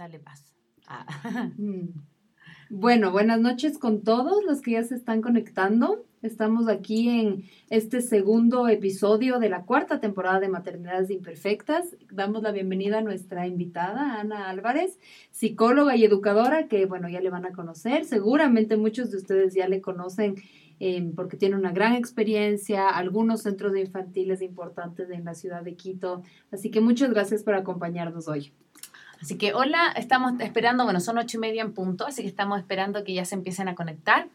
Dale paz. Ah. Bueno, buenas noches con todos los que ya se están conectando. Estamos aquí en este segundo episodio de la cuarta temporada de Maternidades Imperfectas. Damos la bienvenida a nuestra invitada, Ana Álvarez, psicóloga y educadora, que bueno, ya le van a conocer. Seguramente muchos de ustedes ya le conocen eh, porque tiene una gran experiencia, algunos centros infantiles importantes en la ciudad de Quito. Así que muchas gracias por acompañarnos hoy. Así que hola, estamos esperando, bueno, son ocho y media en punto, así que estamos esperando que ya se empiecen a conectar.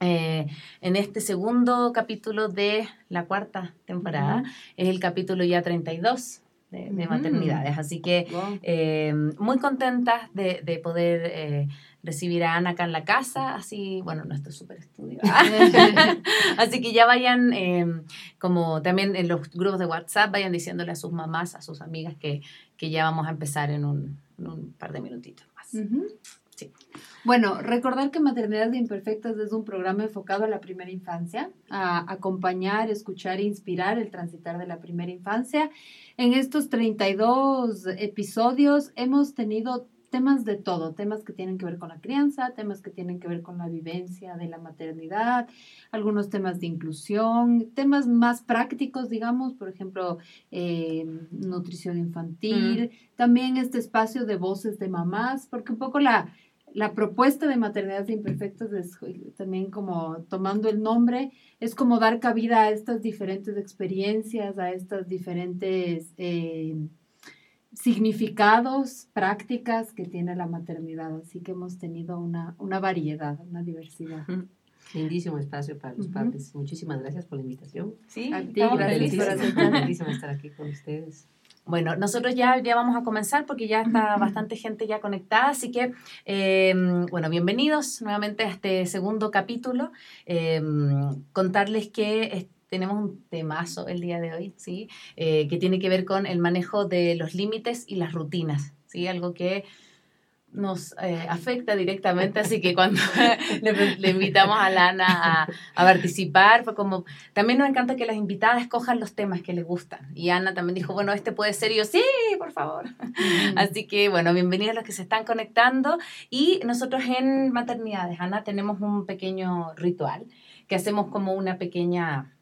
Eh, en este segundo capítulo de la cuarta temporada. Es el capítulo ya 32 de, de maternidades. Así que eh, muy contentas de, de poder eh, recibir a Ana acá en la casa, así, bueno, nuestro super estudio. así que ya vayan, como también en los grupos de WhatsApp, vayan diciéndole a sus mamás, a sus amigas que, que ya vamos a empezar en un, en un par de minutitos más. Sí. Bueno, recordar que Maternidades Imperfectas es un programa enfocado a la primera infancia, a acompañar, escuchar e inspirar el transitar de la primera infancia. En estos 32 episodios hemos tenido temas de todo, temas que tienen que ver con la crianza, temas que tienen que ver con la vivencia de la maternidad, algunos temas de inclusión, temas más prácticos, digamos, por ejemplo, eh, nutrición infantil, también este espacio de voces de mamás, porque un poco la, la propuesta de maternidades imperfectas es también como tomando el nombre, es como dar cabida a estas diferentes experiencias, a estas diferentes eh, significados, prácticas que tiene la maternidad. Así que hemos tenido una, una variedad, una diversidad. Lindísimo espacio para los padres. Muchísimas gracias por la invitación. Sí, a ti, gracias por aceptar. estar aquí con ustedes. Bueno, nosotros ya, ya vamos a comenzar porque ya está bastante gente ya conectada, así que, em, bueno, bienvenidos nuevamente a este segundo capítulo. Em, contarles que tenemos un temazo el día de hoy, ¿sí? Eh, que tiene que ver con el manejo de los límites y las rutinas, ¿sí? Algo que nos eh, afecta directamente, así que cuando le, invitamos a Lana a, a, participar, como, también nos encanta que las invitadas escojan los temas que les gustan. Y Ana también dijo, bueno, este puede ser, y yo, sí, por favor. Así que, bueno, bienvenidos a los que se están conectando. Y nosotros en Maternidades, Ana, tenemos un pequeño ritual que hacemos como una pequeña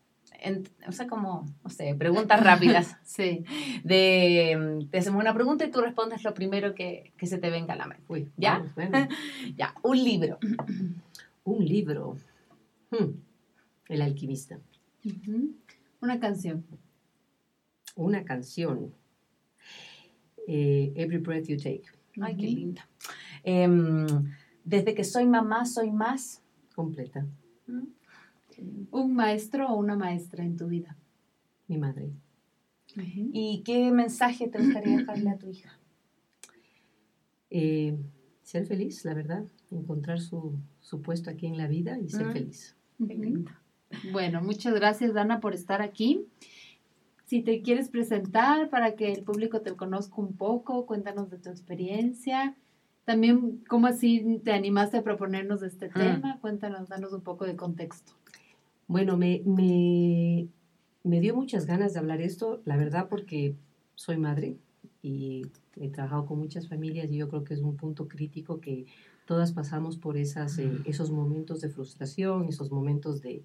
o sea, como, no sé, preguntas rápidas. sí. De, te hacemos una pregunta y tú respondes lo primero que, que se te venga a la mente. Uy, ¿Ya? ya, un libro. un libro. Hmm. El alquimista. Una canción. Una canción. Eh, Every Breath You Take. Ay, qué linda. Em, desde que soy mamá, soy más. Completa. ¿Mm? Un maestro o una maestra en tu vida? Mi madre. ¿Y qué mensaje te gustaría dejarle a tu hija? Eh, ser feliz, la verdad, encontrar su, puesto aquí en la vida y ser feliz. Bueno, muchas gracias, Dana, por estar aquí. Si te quieres presentar para que el público te conozca un poco, cuéntanos de tu experiencia. También, ¿cómo así te animaste a proponernos este mm. tema? Cuéntanos, danos un poco de contexto. Bueno, me, me, me dio muchas ganas de hablar esto, la verdad, porque soy madre y he trabajado con muchas familias y yo creo que es un punto crítico que todas pasamos por esas, eh, esos momentos de frustración, esos momentos de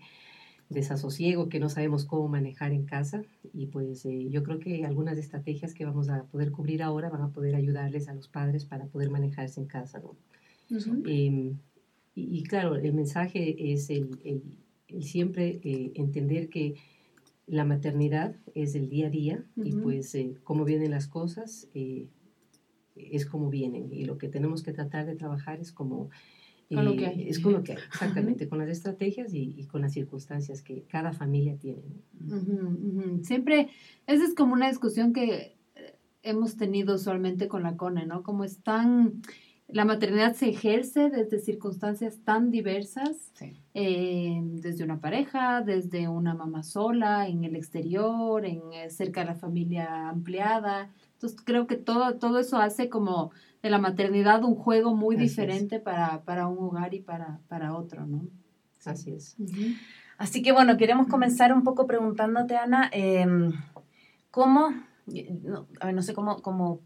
desasosiego que no sabemos cómo manejar en casa y pues eh, yo creo que algunas estrategias que vamos a poder cubrir ahora van a poder ayudarles a los padres para poder manejarse en casa. ¿no? Em, y, claro, el mensaje es el y siempre eh, entender que la maternidad es el día a día y pues eh, cómo vienen las cosas eh, es como vienen y lo que tenemos que tratar de trabajar es como con lo que hay. es con lo que hay, exactamente, con las estrategias y, con las circunstancias que cada familia tiene. Siempre, esa es como una discusión que hemos tenido usualmente con la CONE, ¿no? Como están la maternidad se ejerce desde circunstancias tan diversas, eh, desde una pareja, desde una mamá sola, en el exterior, en eh, cerca de la familia ampliada. Entonces creo que todo, todo eso hace como de la maternidad un juego muy diferente para, para, un hogar y para, para otro, ¿no? Así es. Así que bueno, queremos comenzar un poco preguntándote, Ana, em, ¿cómo, no, a ver, no sé cómo, cómo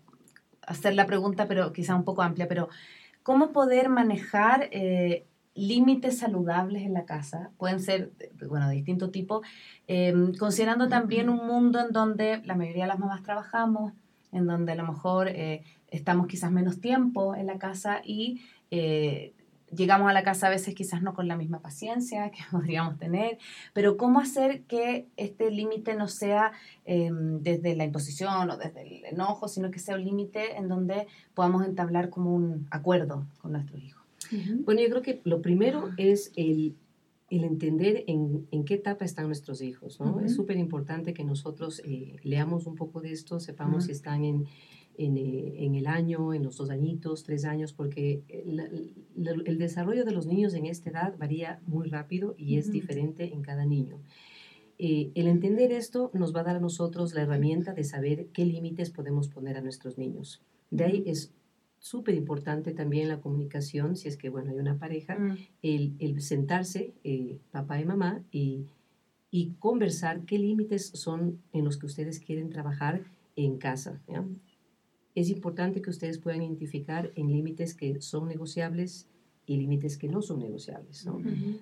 hacer la pregunta, pero quizá un poco amplia, pero ¿cómo poder manejar eh, límites saludables en la casa? Pueden ser, bueno, de distinto tipo, em, considerando también un mundo en donde la mayoría de las mamás trabajamos, en donde a lo mejor eh, estamos quizás menos tiempo en la casa y eh, llegamos a la casa a veces quizás no con la misma paciencia que podríamos tener, pero cómo hacer que este límite no sea em, desde la imposición o desde el enojo, sino que sea un límite en donde podamos entablar como un acuerdo con nuestros hijos. Bueno, yo creo que lo primero es el, el entender en, en, qué etapa están nuestros hijos. ¿no? Es súper importante que nosotros eh, leamos un poco de esto, sepamos si están en eh, en, el año, en los dos añitos, tres años, porque el, el, desarrollo de los niños en esta edad varía muy rápido y es diferente en cada niño. Eh, el entender esto nos va a dar a nosotros la herramienta de saber qué límites podemos poner a nuestros niños. De ahí es súper importante también la comunicación, si es que, bueno, hay una pareja, el, el, sentarse, eh, papá y mamá, y, y conversar qué límites son en los que ustedes quieren trabajar en casa. ¿ya? Es importante que ustedes puedan identificar en límites que son negociables y límites que no son negociables. ¿no?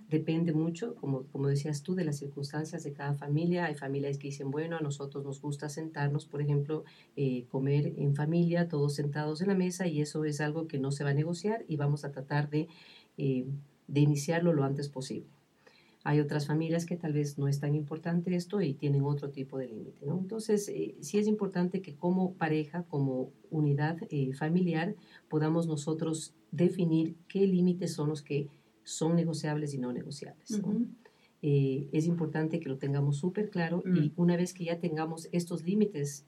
Depende mucho, como, como decías tú, de las circunstancias de cada familia. Hay familias que dicen, bueno, a nosotros nos gusta sentarnos, por ejemplo, eh, comer en familia, todos sentados en la mesa, y eso es algo que no se va a negociar y vamos a tratar de, eh, de iniciarlo lo antes posible. Hay otras familias que tal vez no es tan importante esto y tienen otro tipo de límite. ¿no? Entonces, eh, sí es importante que como pareja, como unidad eh, familiar, podamos nosotros definir qué límites son los que son negociables y no negociables. Eh, es importante que lo tengamos súper claro y mm. una vez que ya tengamos estos límites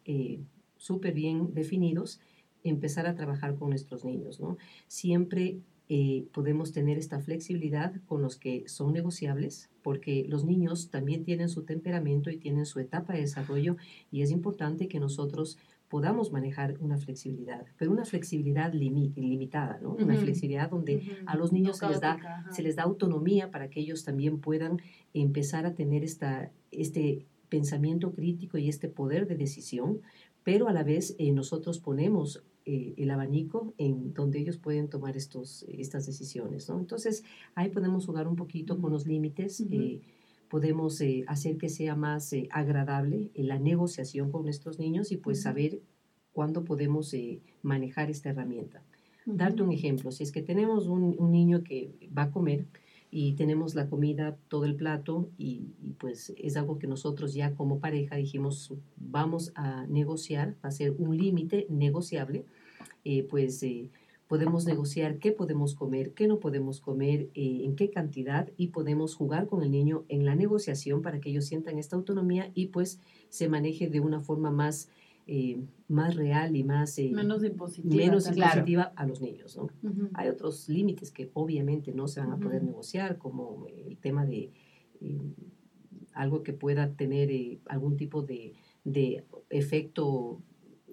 súper bien definidos, empezar a trabajar con nuestros niños. ¿no? Siempre eh, podemos tener esta flexibilidad con los que son negociables, porque los niños también tienen su temperamento y tienen su etapa de desarrollo y es importante que nosotros podamos manejar una flexibilidad, pero una flexibilidad limitada, ¿no? Una flexibilidad donde a los niños se, les da, se les da autonomía para que ellos también puedan empezar a tener esta, este pensamiento crítico y este poder de decisión, pero a la vez eh, nosotros ponemos eh, el abanico en donde ellos pueden tomar estos, estas decisiones. ¿no? Entonces, ahí podemos jugar un poquito con los límites, eh, podemos eh, hacer que sea más agradable la negociación con nuestros niños y pues saber cuándo podemos manejar esta herramienta. Darte un ejemplo, si es que tenemos un, un, niño que va a comer y tenemos la comida, todo el plato y, pues es algo que nosotros ya como pareja dijimos vamos a negociar, va a ser un límite negociable eh, pues eh, podemos negociar qué podemos comer, qué no podemos comer, eh, en qué cantidad y podemos jugar con el niño en la negociación para que ellos sientan esta autonomía y pues se maneje de una forma más, más real y más menos impositiva, menos impositiva a los niños. ¿no? Hay otros límites que obviamente no se van a poder negociar, como el tema de algo que pueda tener algún tipo de, de efecto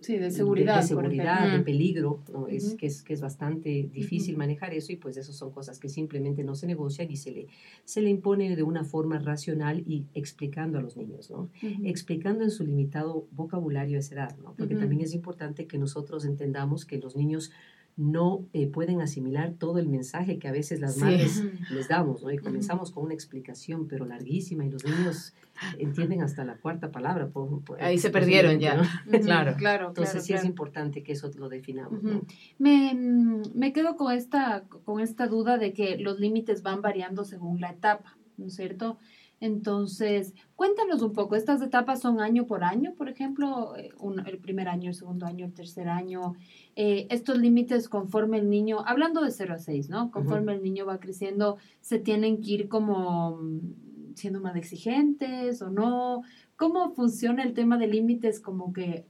Sí, de seguridad. De, seguridad, de peligro, ¿no? es, que, es, que es bastante difícil manejar eso y pues eso son cosas que simplemente no se negocian y se le, se le impone de una forma racional y explicando a los niños, ¿no? Explicando en su limitado vocabulario a esa edad, ¿no? Porque también es importante que nosotros entendamos que los niños no eh, pueden asimilar todo el mensaje que a veces las madres les damos, ¿no? Y comenzamos con una explicación, pero larguísima, y los niños entienden hasta la cuarta palabra. Ahí se perdieron ya, claro. claro. Entonces sí es importante que eso lo definamos. me, mm, me, quedo con esta, con esta duda de que los límites van variando según la etapa, ¿no es cierto? Entonces, cuéntanos un poco, ¿estas etapas son año por año, por ejemplo, eh, el primer año, el segundo año, el tercer año? Eh, estos límites conforme el niño, hablando de 0 a 6, ¿no? Conforme el niño va creciendo, se tienen que ir como mm, siendo más exigentes o no. ¿Cómo funciona el tema de límites como que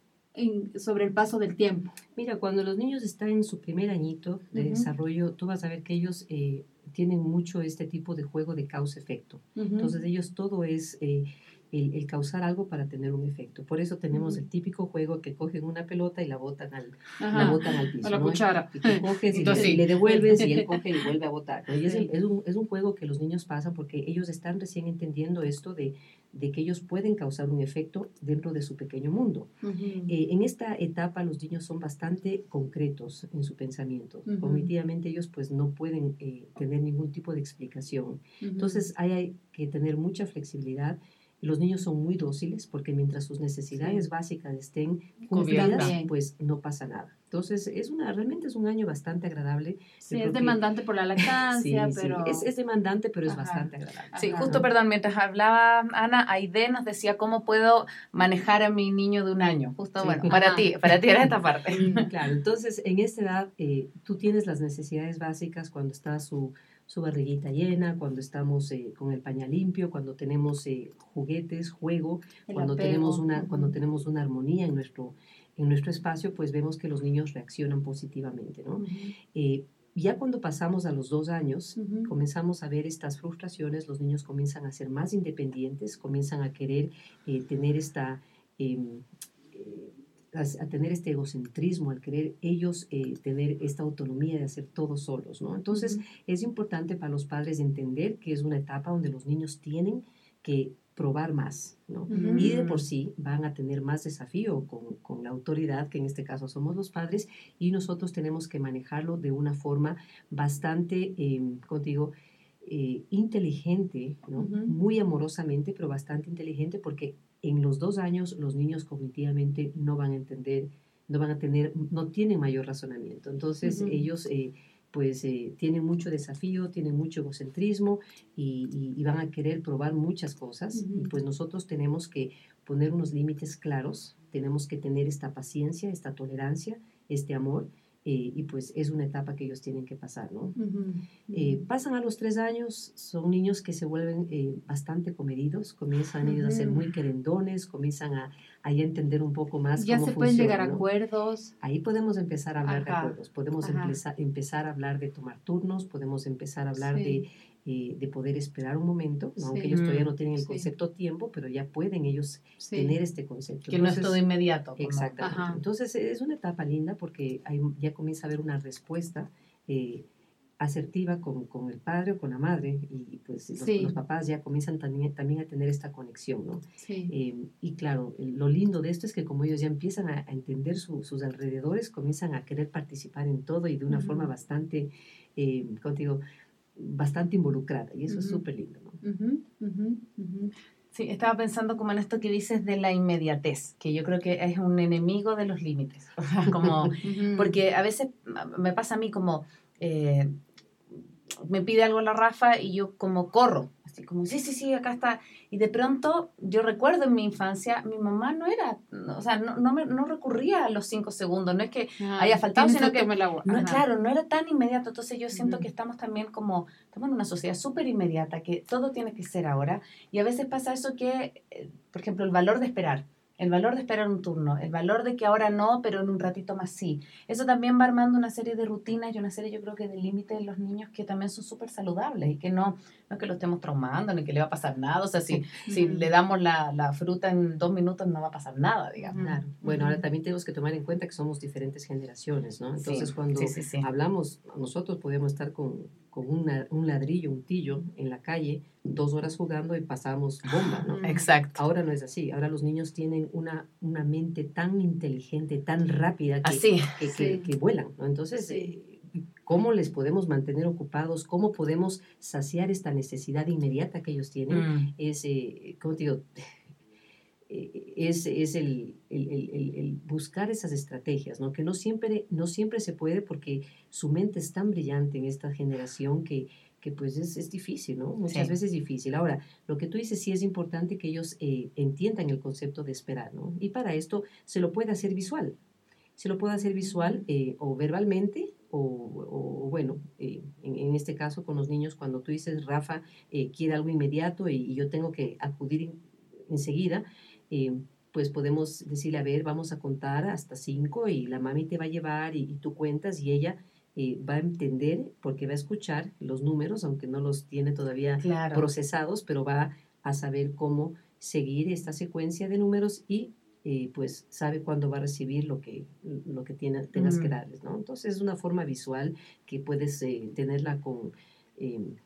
sobre el paso del tiempo? Mira, cuando los niños están en su primer añito de desarrollo, tú vas a ver que ellos... Eh, tienen mucho este tipo de juego de causa-efecto. Entonces ellos todo es, eh, el, causar algo para tener un efecto. Por eso tenemos el típico juego que cogen una pelota y la botan al, la botan al piso. A la cuchara. Y tú coges y, le, devuelves y él coge y vuelve a botar. Y es, es, un, es un juego que los niños pasan porque ellos están recién entendiendo esto de de que ellos pueden causar un efecto dentro de su pequeño mundo. Eh, en esta etapa los niños son bastante concretos en su pensamiento. Cognitivamente ellos pues no pueden eh, tener ningún tipo de explicación. Entonces hay, que tener mucha flexibilidad los niños son muy dóciles porque mientras sus necesidades básicas estén cubiertas, pues no pasa nada. Entonces, es una, realmente es un año bastante agradable. Sí, es demandante por la lactancia, pero... Es, es, demandante, pero es bastante agradable. Sí, justo, perdón, mientras hablaba Ana, Aide nos decía cómo puedo manejar a mi niño de un año. Justo, bueno, para ti, para ti era esta parte. claro, entonces, en esta edad, eh, tú tienes las necesidades básicas cuando está su su barriguita llena, cuando estamos eh, con el pañal limpio, cuando tenemos eh, juguetes, juego, cuando tenemos, una, cuando tenemos una armonía en nuestro, en nuestro espacio, pues vemos que los niños reaccionan positivamente. ¿no? Eh, ya cuando pasamos a los dos años, comenzamos a ver estas frustraciones, los niños comienzan a ser más independientes, comienzan a querer tener esta em, a, tener este egocentrismo, al querer ellos eh, tener esta autonomía de hacer todo solos, ¿no? Entonces, es importante para los padres entender que es una etapa donde los niños tienen que probar más, ¿no? Y de por sí van a tener más desafío con, con, la autoridad, que en este caso somos los padres, y nosotros tenemos que manejarlo de una forma bastante, eh, contigo, eh, inteligente, ¿no? Muy amorosamente, pero bastante inteligente, porque en los dos años los niños cognitivamente no van a entender, no van a tener, no tienen mayor razonamiento. Entonces ellos eh, pues eh, tienen mucho desafío, tienen mucho egocentrismo y, van a querer probar muchas cosas. Y pues nosotros tenemos que poner unos límites claros, tenemos que tener esta paciencia, esta tolerancia, este amor eh, y pues es una etapa que ellos tienen que pasar, ¿no? Eh, pasan a los tres años, son niños que se vuelven eh, bastante comedidos, comienzan ellos a ser muy querendones, comienzan a, a entender un poco más ya se pueden llegar a acuerdos. Ahí podemos empezar a hablar de acuerdos, podemos empezar, empezar a hablar de tomar turnos, podemos empezar a hablar de eh, de poder esperar un momento, aunque ellos todavía no tienen el concepto tiempo, pero ya pueden ellos tener este concepto. Que no es todo inmediato. Exactamente. Entonces es una etapa linda porque ya comienza a haber una respuesta. Eh, asertiva con, con, el padre o con la madre y pues los, papás ya comienzan también, también a tener esta conexión, ¿no? Eh, y claro, lo lindo de esto es que como ellos ya empiezan a, entender sus alrededores, comienzan a querer participar en todo y de una forma bastante, eh, contigo, bastante involucrada y eso es súper lindo. ¿no? Sí, estaba pensando como en esto que dices de la inmediatez, que yo creo que es un enemigo de los límites. como, porque a veces me pasa a mí como, eh, me pide algo la Rafa y yo como corro, como, sí, sí, sí, acá está. Y de pronto, yo recuerdo en mi infancia, mi mamá no era, o sea, no, no, me, no recurría a los cinco segundos, no es que ah, haya faltado, sino que, no, claro, no era tan inmediato. Entonces yo siento que estamos también como, estamos en una sociedad súper inmediata, que todo tiene que ser ahora. Y a veces pasa eso que, eh, por ejemplo, el valor de esperar el valor de esperar un turno, el valor de que ahora no, pero en un ratito más sí. Eso también va armando una serie de rutinas y una serie, yo creo que de límites en los niños que también son súper saludables y que no, no es que lo estemos traumando ni que le va a pasar nada. O sea, si, si le damos la, la, fruta en dos minutos no va a pasar nada, digamos. Claro. Bueno, ahora también tenemos que tomar en cuenta que somos diferentes generaciones, ¿no? Entonces, cuando hablamos, nosotros podemos estar con con un ladrillo, un tillo en la calle, dos horas jugando y pasamos bomba, ¿no? Exacto. Ahora no es así. Ahora los niños tienen una, una mente tan inteligente, tan rápida que, así, que, que, vuelan, ¿no? Entonces, eh, ¿cómo les podemos mantener ocupados? ¿Cómo podemos saciar esta necesidad inmediata que ellos tienen? Mm. Es, eh, ¿cómo te digo? Eh, es, es el, el, el, el, buscar esas estrategias, ¿no? que no siempre, no siempre se puede porque su mente es tan brillante en esta generación que, que pues es, es, difícil, ¿no? Muchas veces es difícil. Ahora, lo que tú dices sí es importante que ellos eh, entiendan el concepto de esperar, ¿no? Y para esto se lo puede hacer visual. Se lo puede hacer visual eh, o verbalmente o, o bueno, en, en, este caso con los niños, cuando tú dices, Rafa quiere algo inmediato y, y, yo tengo que acudir enseguida, eh, pues podemos decirle, a ver, vamos a contar hasta cinco y la mami te va a llevar y, tú cuentas y ella eh, va a entender porque va a escuchar los números, aunque no los tiene todavía procesados, pero va a saber cómo seguir esta secuencia de números y eh, pues sabe cuándo va a recibir lo que, lo que tiene, tengas que darles, ¿no? Entonces es una forma visual que puedes eh, tenerla con, em,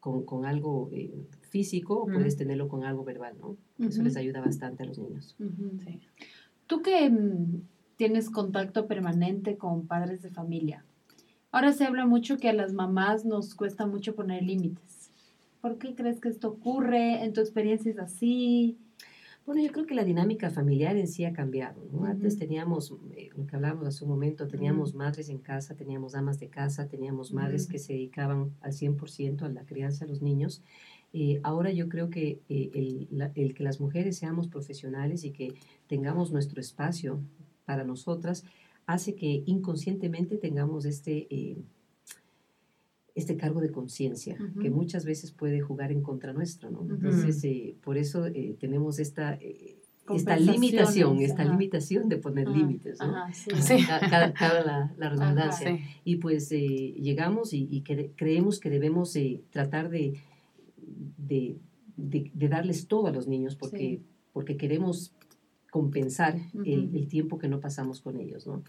con, con, algo eh, físico o puedes tenerlo con algo verbal, ¿no? Eso les ayuda bastante a los niños. sí. Tú que mm, tienes contacto permanente con padres de familia, ahora se habla mucho que a las mamás nos cuesta mucho poner límites. ¿Por qué crees que esto ocurre? ¿En tu experiencia es así? Bueno, yo creo que la dinámica familiar en sí ha cambiado. Antes teníamos, eh, lo que hablábamos hace un momento, teníamos madres en casa, teníamos amas de casa, teníamos madres que se dedicaban al 100% a la crianza de los niños. Eh, ahora yo creo que eh, el, el, que las mujeres seamos profesionales y que tengamos nuestro espacio para nosotras hace que inconscientemente tengamos este este cargo de conciencia, que muchas veces puede jugar en contra nuestro, ¿no? Entonces, eh, por eso eh, tenemos esta, eh, esta limitación, esta limitación de poner límites, ¿no? sí. Cada, la, redundancia. Y pues llegamos y, creemos que debemos tratar de, de, de, darles todo a los niños porque, porque queremos compensar el, tiempo que no pasamos con ellos, ¿no?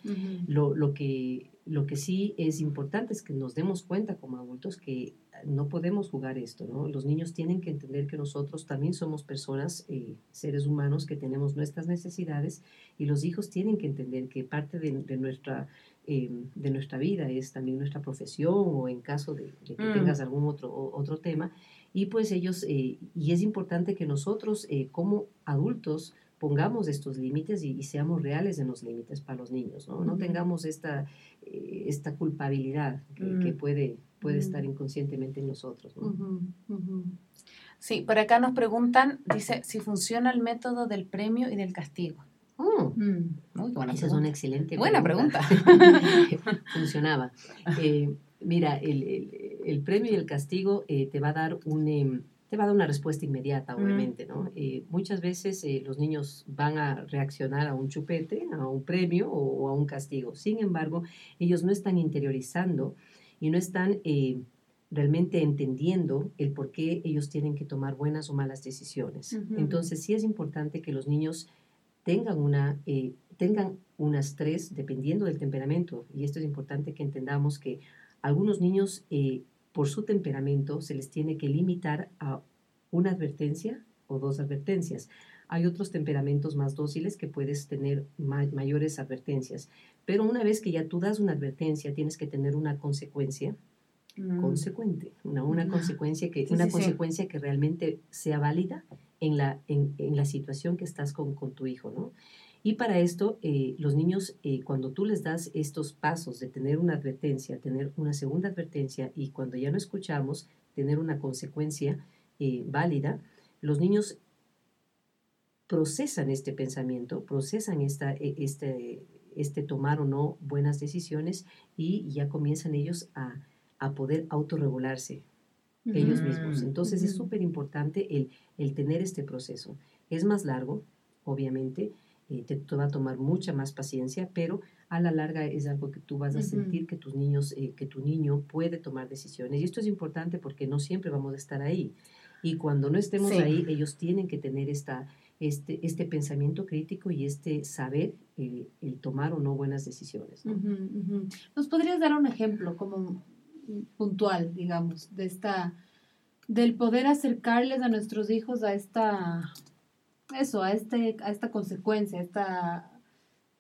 lo, lo, que, lo que sí es importante es que nos demos cuenta como adultos que no podemos jugar esto, ¿no? Los niños tienen que entender que nosotros también somos personas, eh, seres humanos, que tenemos nuestras necesidades y los hijos tienen que entender que parte de, de nuestra, eh, de nuestra vida es también nuestra profesión o en caso de, que mm. tengas algún otro, otro tema. Y pues ellos, eh, y es importante que nosotros como adultos pongamos estos límites y, seamos reales en los límites para los niños, ¿no? No tengamos esta, eh, esta culpabilidad que, mm. puede, puede estar mm. inconscientemente en nosotros, ¿no? Sí, por acá nos preguntan, dice, si funciona el método del premio y del castigo. Oh, buena Esa es una excelente Buena pregunta. Funcionaba. Eh, mira, el, el, premio y el castigo eh, te va a dar un em, te va a dar una respuesta inmediata, obviamente, ¿no? Eh, muchas veces eh, los niños van a reaccionar a un chupete, a un premio o, a un castigo. Sin embargo, ellos no están interiorizando y no están eh, realmente entendiendo el por qué ellos tienen que tomar buenas o malas decisiones. Entonces, sí es importante que los niños tengan una... tengan unas tres, dependiendo del temperamento, y esto es importante que entendamos que algunos niños por su temperamento se les tiene que limitar a una advertencia o dos advertencias. Hay otros temperamentos más dóciles que puedes tener mayores advertencias, pero una vez que ya tú das una advertencia, tienes que tener una consecuencia mm. consecuente, una, una mm. consecuencia que una consecuencia que realmente sea válida en la, en, en la situación que estás con, con tu hijo, ¿no? Y para esto, eh, los niños, eh, cuando tú les das estos pasos de tener una advertencia, tener una segunda advertencia y cuando ya no escuchamos, tener una consecuencia eh, válida, los niños procesan este pensamiento, procesan esta, e, este, este tomar o no buenas decisiones y ya comienzan ellos a, a poder autorregularse ellos mismos. Entonces es súper importante el, el tener este proceso. Es más largo, obviamente, eh, te, va a tomar mucha más paciencia, pero a la larga es algo que tú vas a sentir que tus niños, eh, que tu niño puede tomar decisiones. Y esto es importante porque no siempre vamos a estar ahí. Y cuando no estemos ahí, ellos tienen que tener esta, este, este pensamiento crítico y este saber el, tomar o no buenas decisiones. ¿Nos podrías dar un ejemplo como puntual, digamos, de esta, del poder acercarles a nuestros hijos a esta eso, a, este, a esta consecuencia, esta,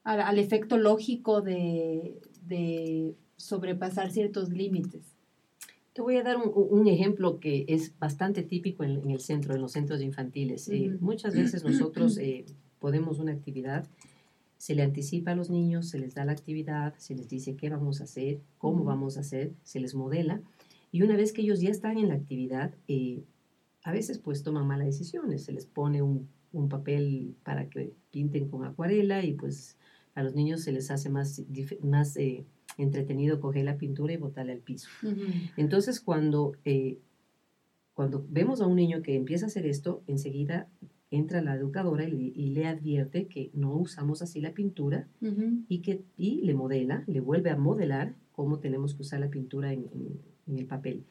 al, efecto lógico de, sobrepasar ciertos límites. Te voy a dar un, ejemplo que es bastante típico en, el centro, en los centros infantiles. Eh, muchas veces nosotros eh, podemos una actividad, se le anticipa a los niños, se les da la actividad, se les dice qué vamos a hacer, cómo vamos a hacer, se les modela. Y una vez que ellos ya están en la actividad, eh, a veces pues toman malas decisiones, se les pone un un papel para que pinten con acuarela y pues a los niños se les hace más, más eh, entretenido coger la pintura y botarla al piso. Entonces cuando, eh, cuando vemos a un niño que empieza a hacer esto, enseguida entra la educadora y le, advierte que no usamos así la pintura y que y le modela, le vuelve a modelar cómo tenemos que usar la pintura en, en el papel.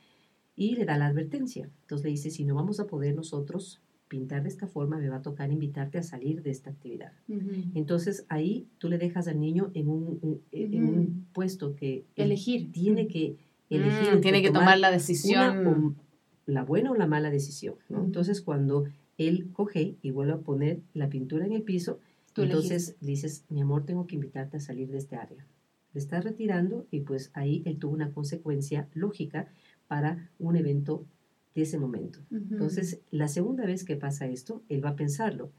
Y le da la advertencia. Entonces le dice, si no vamos a poder nosotros pintar de esta forma, me va a tocar invitarte a salir de esta actividad. Entonces ahí tú le dejas al niño en un, en un puesto que elegir. tiene que elegir. Mm, tiene que tomar, la decisión. la buena o la mala decisión. Entonces cuando él coge y vuelve a poner la pintura en el piso, entonces dices, mi amor, tengo que invitarte a salir de este área. Le estás retirando y pues ahí él tuvo una consecuencia lógica para un evento de ese momento. Entonces, la segunda vez que pasa esto, él va a pensarlo.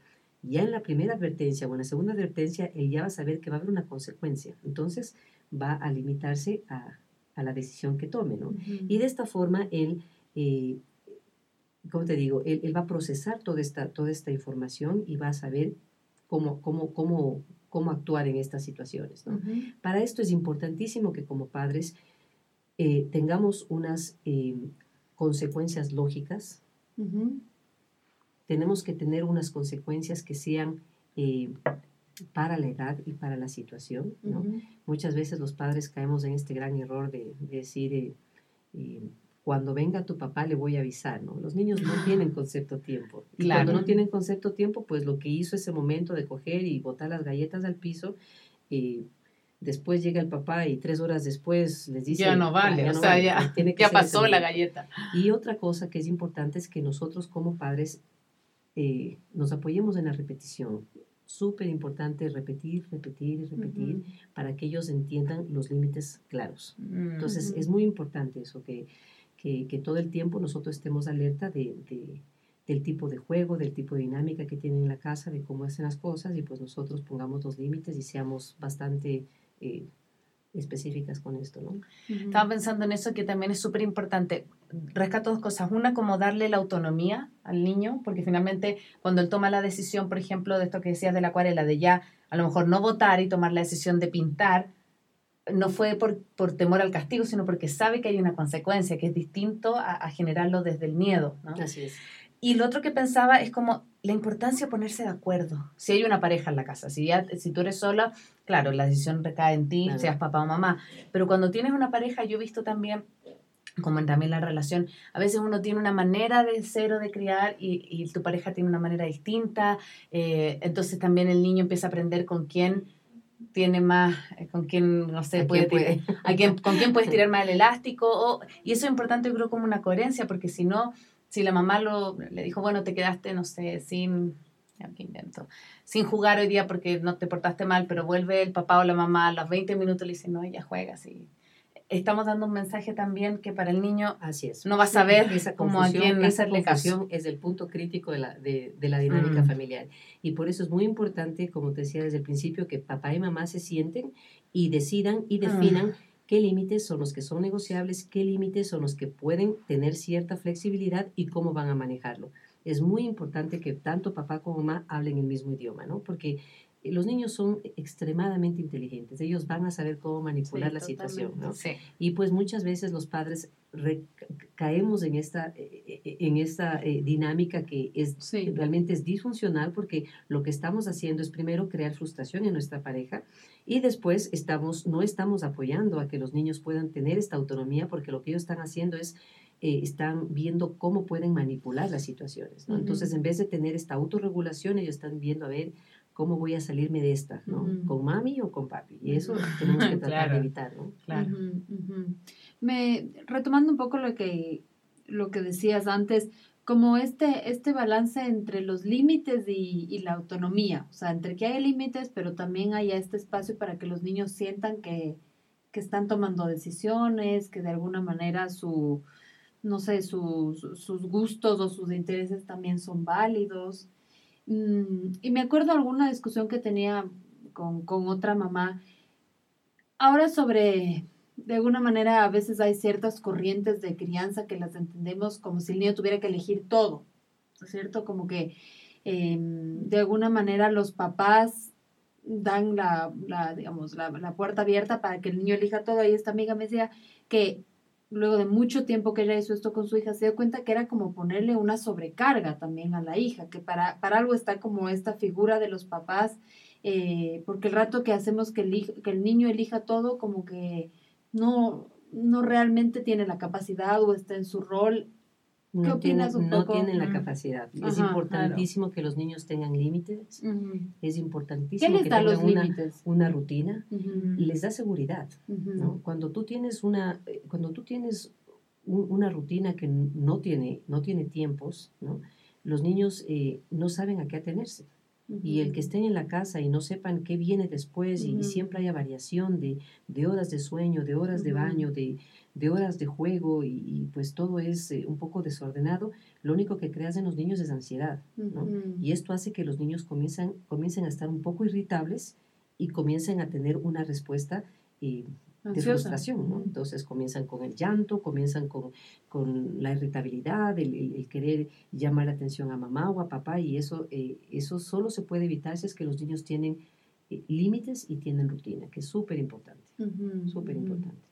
Ya en la primera advertencia o en la segunda advertencia, él ya va a saber que va a haber una consecuencia. Entonces, va a limitarse a, la decisión que tome, ¿no? Y de esta forma, él, eh, ¿cómo te digo? Él, va a procesar toda esta, toda esta información y va a saber cómo, cómo, cómo, cómo actuar en estas situaciones, ¿no? Para esto es importantísimo que como padres eh, tengamos unas eh, consecuencias lógicas. Tenemos que tener unas consecuencias que sean eh, para la edad y para la situación. Muchas veces los padres caemos en este gran error de, decir, cuando venga tu papá le voy a avisar, ¿no? Los niños no tienen concepto tiempo. Y cuando no tienen concepto tiempo, pues lo que hizo ese momento de coger y botar las galletas al piso, Después llega el papá y tres horas después les dice... Ya no vale, ya o sea, ya, ya pasó la galleta. Y otra cosa que es importante es que nosotros como padres eh, nos apoyemos en la repetición. Súper importante repetir, repetir y repetir para que ellos entiendan los límites claros. Entonces, es muy importante eso, que, que, que, todo el tiempo nosotros estemos alerta de, de, del tipo de juego, del tipo de dinámica que tienen en la casa, de cómo hacen las cosas y pues nosotros pongamos los límites y seamos bastante eh, específicas con esto, ¿no? Estaba pensando en eso que también es súper importante. Rescato dos cosas. Una, como darle la autonomía al niño, porque finalmente cuando él toma la decisión, por ejemplo, de esto que decías de la acuarela, de ya a lo mejor no votar y tomar la decisión de pintar, no fue por, por temor al castigo, sino porque sabe que hay una consecuencia, que es distinto a, a generarlo desde el miedo. ¿no? Así es. Y lo otro que pensaba es como la importancia de ponerse de acuerdo. Si hay una pareja en la casa, si, ya, si tú eres sola, claro, la decisión recae en ti, seas papá o mamá. Pero cuando tienes una pareja, yo he visto también, como en también la relación, a veces uno tiene una manera de ser o de criar y, y tu pareja tiene una manera distinta. Eh, entonces también el niño empieza a aprender con quién tiene más, eh, con quién, no sé, puede, puede? a quién, con quién puedes tirar más el elástico. O, y eso es importante, yo creo, como una coherencia, porque si no si la mamá lo, le dijo, bueno, te quedaste, no sé, sin, ¿qué invento? Sin jugar hoy día porque no te portaste mal, pero vuelve el papá o la mamá a los 20 minutos le dice, no, ella juega así. Estamos dando un mensaje también que para el niño Así es. no va a saber esa cómo a quién esa confusión es el punto crítico de la, de, de la dinámica mm. familiar. Y por eso es muy importante, como te decía desde el principio, que papá y mamá se sienten y decidan y definan ah qué límites son los que son negociables, qué límites son los que pueden tener cierta flexibilidad y cómo van a manejarlo. Es muy importante que tanto papá como mamá hablen el mismo idioma, ¿no? Porque los niños son extremadamente inteligentes, ellos van a saber cómo manipular la situación, ¿no? Sí. Y pues muchas veces los padres caemos en esta, eh, eh, en esta eh, dinámica que es, realmente es disfuncional porque lo que estamos haciendo es primero crear frustración en nuestra pareja y después estamos, no estamos apoyando a que los niños puedan tener esta autonomía porque lo que ellos están haciendo es, están viendo cómo pueden manipular las situaciones. Entonces, en vez de tener esta autorregulación, ellos están viendo, a ver, ¿cómo voy a salirme de esta? ¿no? ¿Con mami o con papi? Y eso tenemos que tratar de evitar, ¿no? Claro. Me, retomando un poco lo que, lo que decías antes, como este, este balance entre los límites y, y, la autonomía, o sea, entre que hay límites, pero también haya este espacio para que los niños sientan que, que están tomando decisiones, que de alguna manera su, no sé, sus, sus gustos o sus intereses también son válidos. Mm, y me acuerdo alguna discusión que tenía con, con otra mamá, ahora sobre de alguna manera a veces hay ciertas corrientes de crianza que las entendemos como si el niño tuviera que elegir todo, ¿no es cierto? Como que em, de alguna manera los papás dan la, la digamos, la, la, puerta abierta para que el niño elija todo. Y esta amiga me decía que luego de mucho tiempo que ella hizo esto con su hija, se dio cuenta que era como ponerle una sobrecarga también a la hija, que para, para algo está como esta figura de los papás, eh, porque el rato que hacemos que el, que el niño elija todo, como que no, no realmente tiene la capacidad o está en su rol no, opinas tienen, un no poco? tienen la capacidad. es importantísimo que los niños tengan límites, Ujú. es ¿Qué importantísimo que tengan los una, una rutina, les da seguridad. Cuando tú tienes una, eh, cuando tú tienes un- una rutina que no tiene, no tiene tiempos, ¿no? los niños eh, no saben a qué atenerse. Y el que estén en la casa y no sepan qué viene después y- siempre haya variación de, de horas de sueño, de horas de baño, de, de horas de juego y, y, pues todo es eh, un poco desordenado, lo único que creas en los niños es ansiedad. ¿no? Y esto hace que los niños comiencen, comiencen a estar un poco irritables y comiencen a tener una respuesta eh, de frustración. Entonces comienzan con el llanto, comienzan con, con la irritabilidad, el, el- el querer llamar la atención a mamá o a papá y eso, eh, eso solo se puede evitar si es que los niños tienen eh, límites y tienen rutina, que es súper importante, súper Ujú. importante.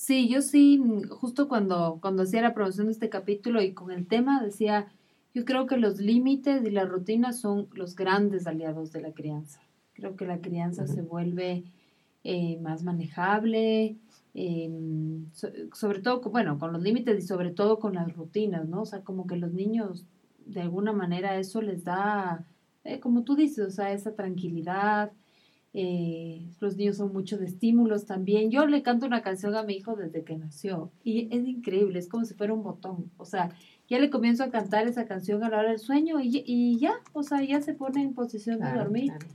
Sí, yo sí, mm, justo cuando, cuando hacía la promoción de este capítulo y con el tema decía, yo creo que los límites y la rutina son los grandes aliados de la crianza. Creo que la crianza se vuelve eh, más manejable, eh, so- sobre todo, con- bueno, con los límites y sobre todo con las rutinas, ¿no? O sea, como que los niños, de alguna manera, eso les da, eh, como tú dices, o sea, esa tranquilidad, eh, los niños son mucho de estímulos también. Yo le canto una canción a mi hijo desde que nació y es increíble, es como si fuera un botón. O sea, ya le comienzo a cantar esa canción a la hora del sueño y, y ya, o sea, ya se pone en posición de dormir. claro.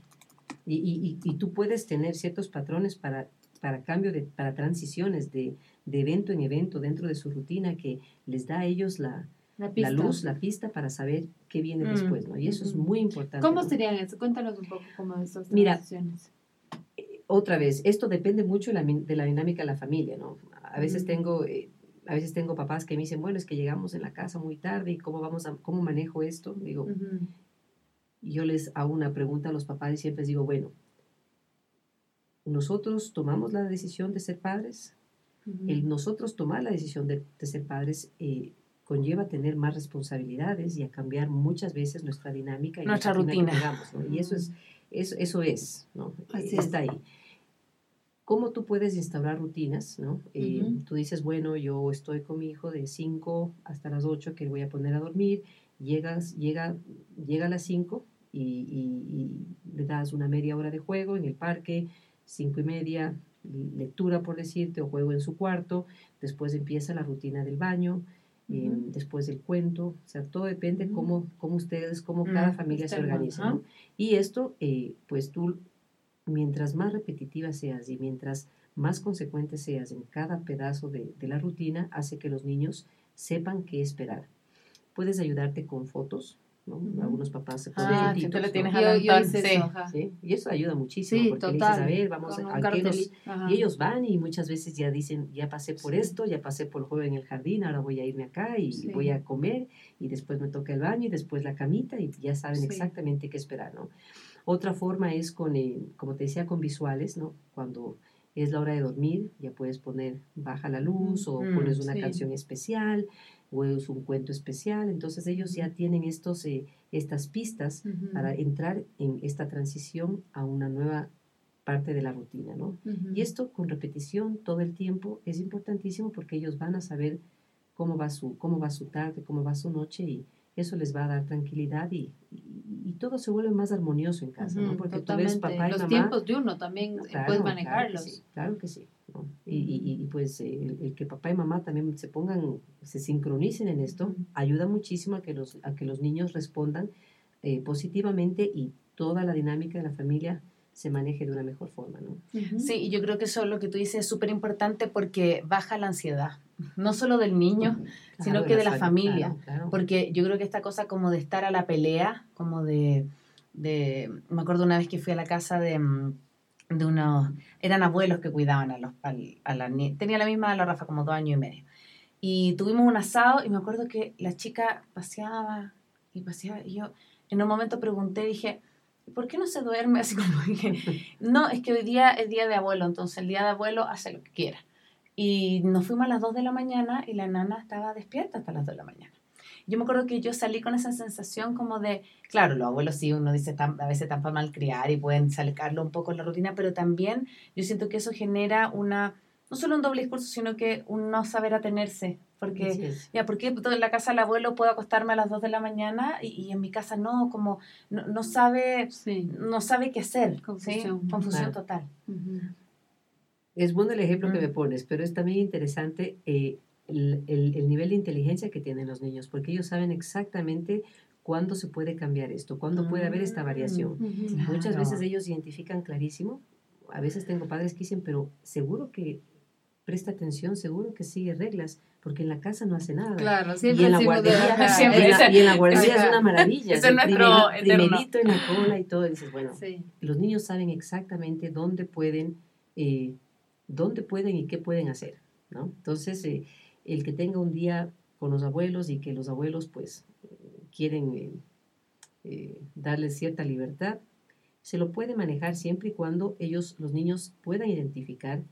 Y, y- y- y tú puedes tener ciertos patrones para, para cambio de, para transiciones de, de evento en evento dentro de su rutina que les da a ellos la, La, luz, la pista para saber qué viene Mm, después, ¿no? Y eso es muy importante. ¿Cómo ¿no? serían eso? Cuéntanos un poco cómo esas Mira, transiciones. Otra vez, esto depende mucho de la, min- de la dinámica de la familia, ¿no? A veces tengo... eh, a veces tengo papás que me dicen, bueno, es que llegamos en la casa muy tarde y cómo vamos a, cómo manejo esto. Digo, y yo les hago una pregunta a los papás y siempre les digo, bueno, nosotros tomamos la decisión de ser padres, el nosotros tomar la decisión de, de ser padres eh, conlleva tener más responsabilidades y a cambiar muchas veces nuestra dinámica y Nuestra rutina. Y eso es, eso, eso es, ¿no? Así Eh, es. Está ahí. ¿Cómo tú puedes instaurar rutinas, no? Eh. Tú dices, bueno, yo estoy con mi hijo de 5 hasta las 8 que le voy a poner a dormir, llegas, llega, llega a las 5 y, y- y le das una media hora de juego en el parque, cinco y media, lectura por decirte, o juego en su cuarto, después empieza la rutina del baño, eh, Ujú. después del cuento, o sea, todo depende Ujú. cómo, cómo ustedes, cómo Mm, cada familia se organiza. ¿no? Y esto, eh, pues tú, mientras más repetitiva seas y mientras más consecuente seas en cada pedazo de, de la rutina, hace que los niños sepan qué esperar. Puedes ayudarte con fotos, ¿no? Algunos papás se ponen Ah, que fotitos, tú le ¿no? tienes Yo, a yo hice sí. eso, ajá. Sí, Y eso ayuda muchísimo, Sí, porque le total. dices, a ver, vamos a, a y ellos van y muchas veces ya dicen, ya pasé por Sí. esto, ya pasé por el juego en el jardín, ahora voy a irme acá y Sí. voy a comer y después me toca el baño y después la camita y ya saben Sí. exactamente qué esperar, ¿no? Otra forma es con, eh, como te decía, con visuales, ¿no? Cuando es la hora de dormir, ya puedes poner baja la luz o Mm, pones una sí. canción especial o es un cuento especial, entonces ellos ya tienen estos, eh, estas pistas para entrar en esta transición a una nueva parte de la rutina, ¿no? Y esto con repetición todo el tiempo es importantísimo porque ellos van a saber cómo va su, cómo va su tarde, cómo va su noche y eso les va a dar tranquilidad y, y- y todo se vuelve más armonioso en casa, ¿no? Porque tú ves papá y Los mamá. tiempos de uno también eh, claro, puedes claro que manejarlos. sí, Claro que sí. ¿No? Y, y- y, pues el, el que papá y mamá también se pongan, se sincronicen en esto, ayuda muchísimo a que los, a que los niños respondan eh, positivamente y toda la dinámica de la familia se maneje de una mejor forma, ¿no? Ujú. Sí, y yo creo que eso lo que tú dices es súper importante porque baja la ansiedad, no solo del niño, sino Claro, que de la fam- familia. claro, claro. porque yo creo que esta cosa como de estar a la pelea, como de, de me acuerdo una vez que fui a la casa de, mm, de unos, eran abuelos que cuidaban a los, a la nie- tenía la misma la Rafa, como dos años y medio. Y tuvimos un asado y me acuerdo que la chica paseaba y paseaba y yo en un momento pregunté, dije, ¿por qué no se duerme? Así como que, no, es que hoy día es día de abuelo, entonces el día de abuelo hace lo que quiera. Y nos fuimos a las 2 de la mañana y la nana estaba despierta hasta las 2 de la mañana. Yo me acuerdo que yo salí con esa sensación como de, claro, los abuelos sí, uno dice, están, a veces están para malcriar y pueden sacarlo un poco en la rutina, pero también yo siento que eso genera una, no solo un doble discurso, sino que un no saber atenerse. Porque, ya, ¿por qué en la casa del abuelo puedo acostarme a las 2 de la mañana y, en mi casa no? Como no, no sabe no sabe qué hacer. Confusión. Confusión total. Es bueno el ejemplo que me pones, pero es también interesante eh, el, el, nivel de inteligencia que tienen los niños, porque ellos saben exactamente cuándo se puede cambiar esto, cuándo puede haber esta variación. Mm, Muchas veces ellos identifican clarísimo. A veces tengo padres que dicen, pero seguro que presta atención, seguro que sigue reglas, porque en la casa no hace nada. Claro, siempre y en la guardería, siempre. y en la guardería es una maravilla. Es nuestro primerito en la cola y todo. Y dices, bueno, los niños saben exactamente dónde pueden, eh, dónde pueden y qué pueden hacer, ¿no? Entonces, eh, el que tenga un día con los abuelos y que los abuelos, pues, quieren eh, eh, darles cierta libertad, se lo puede manejar siempre y cuando ellos, los niños, puedan identificar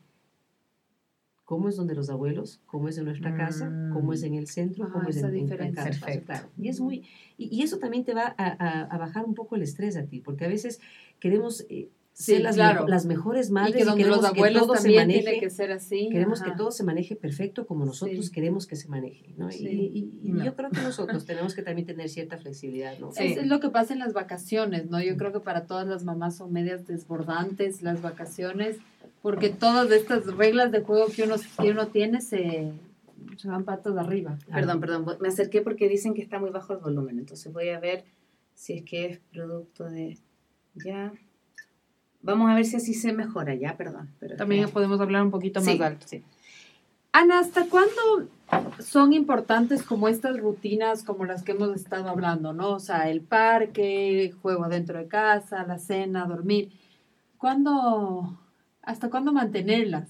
cómo es donde los abuelos, cómo es en nuestra casa, cómo es en el centro, cómo es en, en casa. Y, es muy, y, eso también te va a, bajar un poco el estrés a ti, porque a veces queremos eh, ser las, las, mejores madres y que, donde los abuelos todo también se maneje, tiene que ser así. Queremos que todo se maneje perfecto como nosotros queremos que se maneje, ¿no? Y, yo creo que nosotros tenemos que también tener cierta flexibilidad, ¿no? Es lo que pasa en las vacaciones, ¿no? Yo creo que para todas las mamás son medias desbordantes las vacaciones, porque todas estas reglas de juego que uno, que uno tiene se, se van patas de arriba. Perdón, perdón, me acerqué porque dicen que está muy bajo el volumen, entonces voy a ver si es que es producto de... Ya... Vamos a ver si así se mejora ya, perdón. Pero También podemos hablar un poquito más alto. Sí. Ana, ¿hasta cuándo son importantes como estas rutinas como las que hemos estado hablando, ¿no? O sea, el parque, juego dentro de casa, la cena, dormir. ¿Cuándo, hasta cuándo mantenerlas?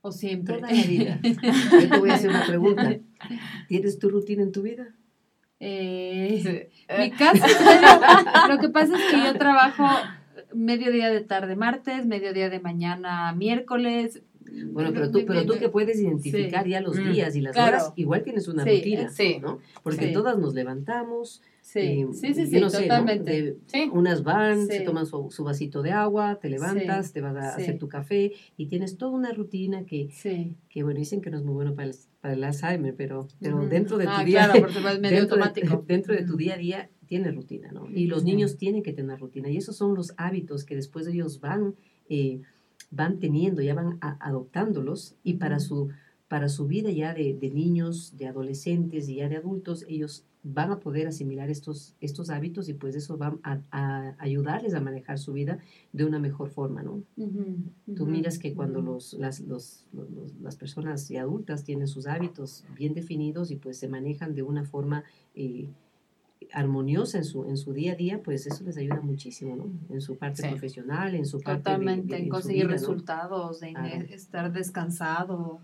¿O siempre? Toda la vida. Yo te voy a hacer una pregunta. ¿Tienes tu rutina en tu vida? Eh, mi casa, lo que pasa es que yo trabajo mediodía de tarde martes, mediodía de mañana miércoles. Bueno, pero tú, pero tú que puedes identificar ya los mm, días y las horas, igual tienes una rutina, ¿no? Porque todas nos levantamos, Sí, sí, sí, totalmente. unas van, se toman su, vasito de agua, te levantas, te vas a hacer tu café y tienes toda una rutina que, que bueno, dicen que no es muy bueno para el, para el Alzheimer, pero, pero dentro de tu ah, día, claro, es medio dentro, automático. De, dentro de tu día a día tiene rutina, ¿no? Y los niños tienen que tener rutina. Y esos son los hábitos que después ellos van, eh, van teniendo, ya van adoptándolos. Y para su, para su vida ya de, de, niños, de adolescentes y ya de adultos, ellos van a poder asimilar estos, estos hábitos y pues eso va a, ayudarles a manejar su vida de una mejor forma, ¿no? Tú miras que cuando los, las, los, las personas adultas tienen sus hábitos bien definidos y pues se manejan de una forma... Eh, armoniosa en su, en su día a día, pues eso les ayuda muchísimo, ¿no? En su parte profesional, en su parte Totalmente, en conseguir resultados, en estar descansado.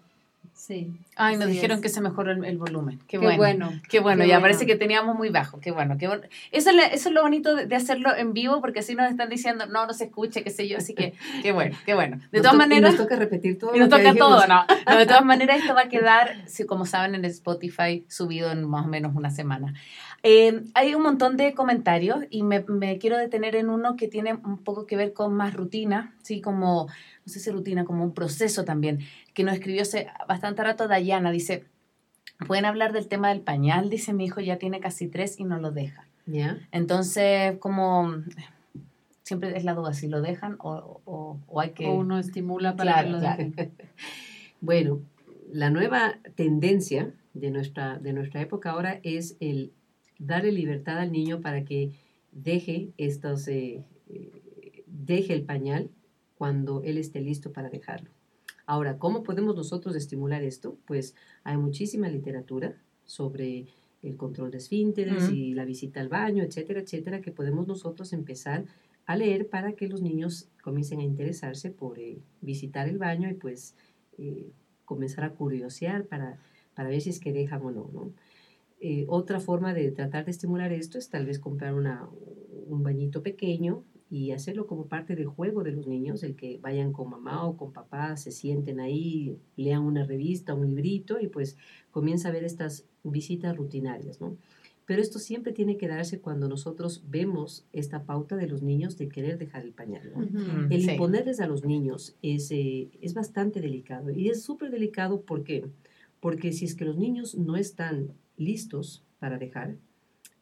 Sí. Ay, nos dijeron que se mejoró el, volumen. Qué, bueno. Qué bueno, ya parece que teníamos muy bajo. Qué bueno, qué bueno. Eso, es, eso es lo bonito de, hacerlo en vivo, porque así nos están diciendo, no, no se escuche, qué sé yo. Así que, qué bueno, qué bueno. De todas maneras. nos toca repetir todo. Y nos toca todo, ¿no? De todas maneras, esto va a quedar, si, como saben, en Spotify subido en más o menos una semana. Eh, hay un montón de comentarios y me, me, quiero detener en uno que tiene un poco que ver con más rutina, ¿sí? Como, no sé si rutina, como un proceso también, que nos escribió hace bastante rato Dayana, dice, pueden hablar del tema del pañal, dice mi hijo ya tiene casi tres y no lo deja. Entonces, como siempre es la duda, si lo dejan o, o, hay que... O uno estimula para que lo dejen. bueno, la nueva tendencia de nuestra, de nuestra época ahora es el darle libertad al niño para que deje estos, eh, eh, deje el pañal cuando él esté listo para dejarlo. Ahora, ¿cómo podemos nosotros estimular esto? Pues hay muchísima literatura sobre el control de esfínteres y la visita al baño, etcétera, etcétera, que podemos nosotros empezar a leer para que los niños comiencen a interesarse por eh, visitar el baño y pues comenzar a curiosear para, para ver si es que dejan o no, ¿no? Eh, otra forma de tratar de estimular esto es tal vez comprar una, un bañito pequeño y hacerlo como parte del juego de los niños, el que vayan con mamá o con papá, se sienten ahí, lean una revista, un librito y pues comienza a ver estas visitas rutinarias, ¿no? Pero esto siempre tiene que darse cuando nosotros vemos esta pauta de los niños de querer dejar el pañal. El Sí. imponerles a los niños es, eh, es bastante delicado. Y es súper delicado ¿por qué? porque si es que los niños no están listos para dejar,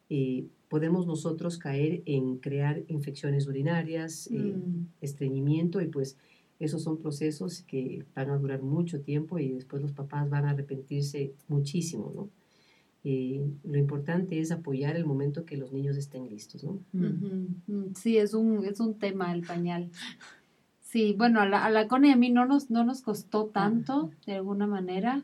eh, podemos nosotros caer en crear infecciones urinarias, eh, Mm. estreñimiento y pues esos son procesos que van a durar mucho tiempo y después los papás van a arrepentirse muchísimo, ¿no? Eh, lo importante es apoyar el momento que los niños estén listos, ¿no? Mm. Sí, es un, es un tema el pañal. Sí, bueno, a la, a la Connie y a mí no nos, no nos costó tanto, de alguna manera,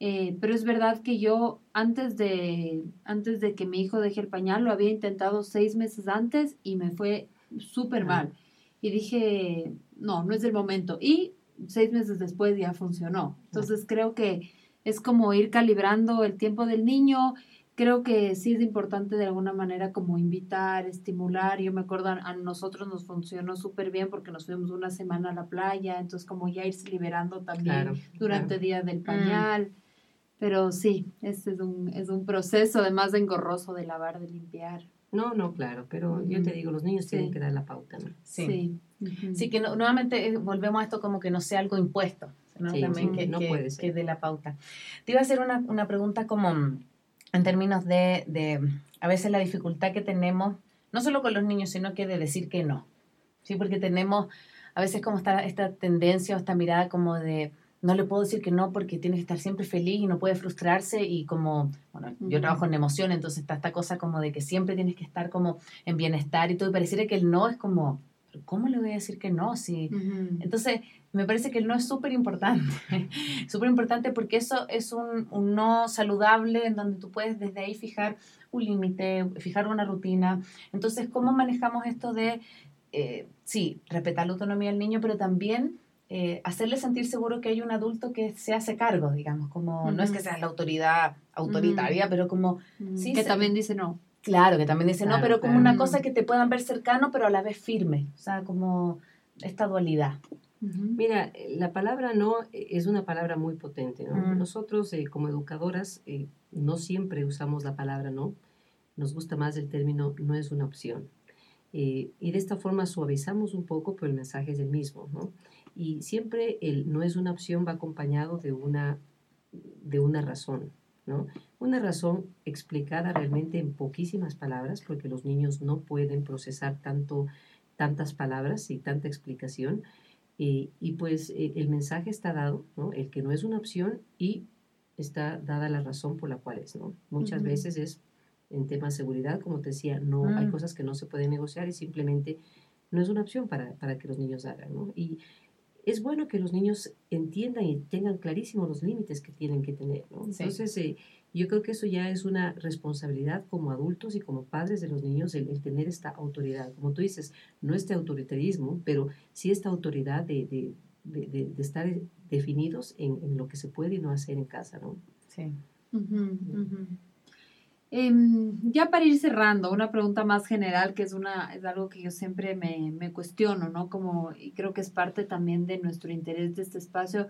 eh, pero es verdad que yo antes de, antes de que mi hijo deje el pañal, lo había intentado seis meses antes y me fue súper mal. Y dije, no, no es el momento. Y seis meses después ya funcionó. Entonces creo que es como ir calibrando el tiempo del niño, creo que sí es importante de alguna manera como invitar, estimular. Yo me acuerdo a, nosotros nos funcionó súper bien porque nos fuimos una semana a la playa, entonces como ya irse liberando también Claro, durante claro. día del pañal. Pero sí, este es un, es un proceso además de engorroso de lavar, de limpiar. No, no, claro, pero yo te digo, los niños Sí. tienen que dar la pauta, ¿no? Sí. Sí. Ujú. Sí, que no- nuevamente eh, volvemos a esto como que no sea algo impuesto, sino Sí, también sí, que, no que- puede ser. que dé la pauta. Te iba a hacer una, una pregunta como en términos de, de a veces la dificultad que tenemos, no solo con los niños, sino que de decir que no. Sí, porque tenemos a veces como esta, esta tendencia o esta mirada como de no le puedo decir que no porque tiene que estar siempre feliz y no puede frustrarse y como, bueno, yo trabajo en emoción, entonces está esta cosa como de que siempre tienes que estar como en bienestar y todo, y pareciera que el no es como, "¿Pero ¿cómo le voy a decir que no? Si, entonces, me parece que el no es súper importante. súper importante porque eso es un, un no saludable en donde tú puedes desde ahí fijar un límite, fijar una rutina. Entonces, ¿cómo manejamos esto de, eh, sí, respetar la autonomía del niño, pero también eh, hacerle sentir seguro que hay un adulto que se hace cargo, digamos, como no es que Ujú. sea la autoridad autoritaria, pero como Mm, Sí, que se- también dice no. Claro, que también dice no, Claro, pero como claro. una cosa que te puedan ver cercano, pero a la vez firme. O sea, como esta dualidad. Mira, la palabra no es una palabra muy potente, ¿no? Mm. Nosotros eh, como educadoras eh, no siempre usamos la palabra no, nos gusta más el término no es una opción. Eh, y de esta forma suavizamos un poco, pero el mensaje es el mismo, ¿no? Y siempre el no es una opción va acompañado de una, de una razón, ¿no? Una razón explicada realmente en poquísimas palabras, porque los niños no pueden procesar tanto, tantas palabras y tanta explicación. Eh, y pues eh, el mensaje está dado, ¿no? El que no es una opción y está dada la razón por la cual es, ¿no? Muchas Ujú. veces es en temas de seguridad, como te decía, no hay Mm. cosas que no se pueden negociar y simplemente no es una opción para, para que los niños hagan, ¿no? Y es bueno que los niños entiendan y tengan clarísimos los límites que tienen que tener, ¿no? Sí. Entonces, eh, yo creo que eso ya es una responsabilidad como adultos y como padres de los niños, el, el tener esta autoridad. Como tú dices, no este autoritarismo, pero sí esta autoridad de, de, de, de- de estar definidos en, en lo que se puede y no hacer en casa, ¿no? Sí. Em, ya para ir cerrando, una pregunta más general, que es, una, es algo que yo siempre me, me cuestiono, ¿no? Como, y creo que es parte también de nuestro interés de este espacio,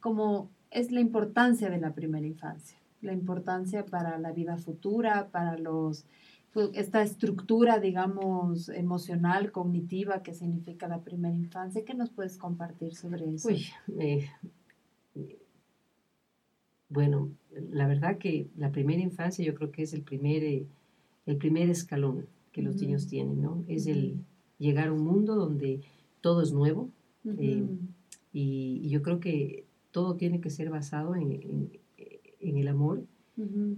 como es la importancia de la primera infancia, la importancia para la vida futura, para los pues, esta estructura, digamos, emocional, cognitiva que significa la primera infancia. ¿Qué nos puedes compartir sobre eso? Uy, eh, bueno, la verdad que la primera infancia yo creo que es el primer, eh, el primer escalón que los niños tienen, ¿no? Es el llegar a un mundo donde todo es nuevo eh, y, y yo creo que todo tiene que ser basado en, en- en el amor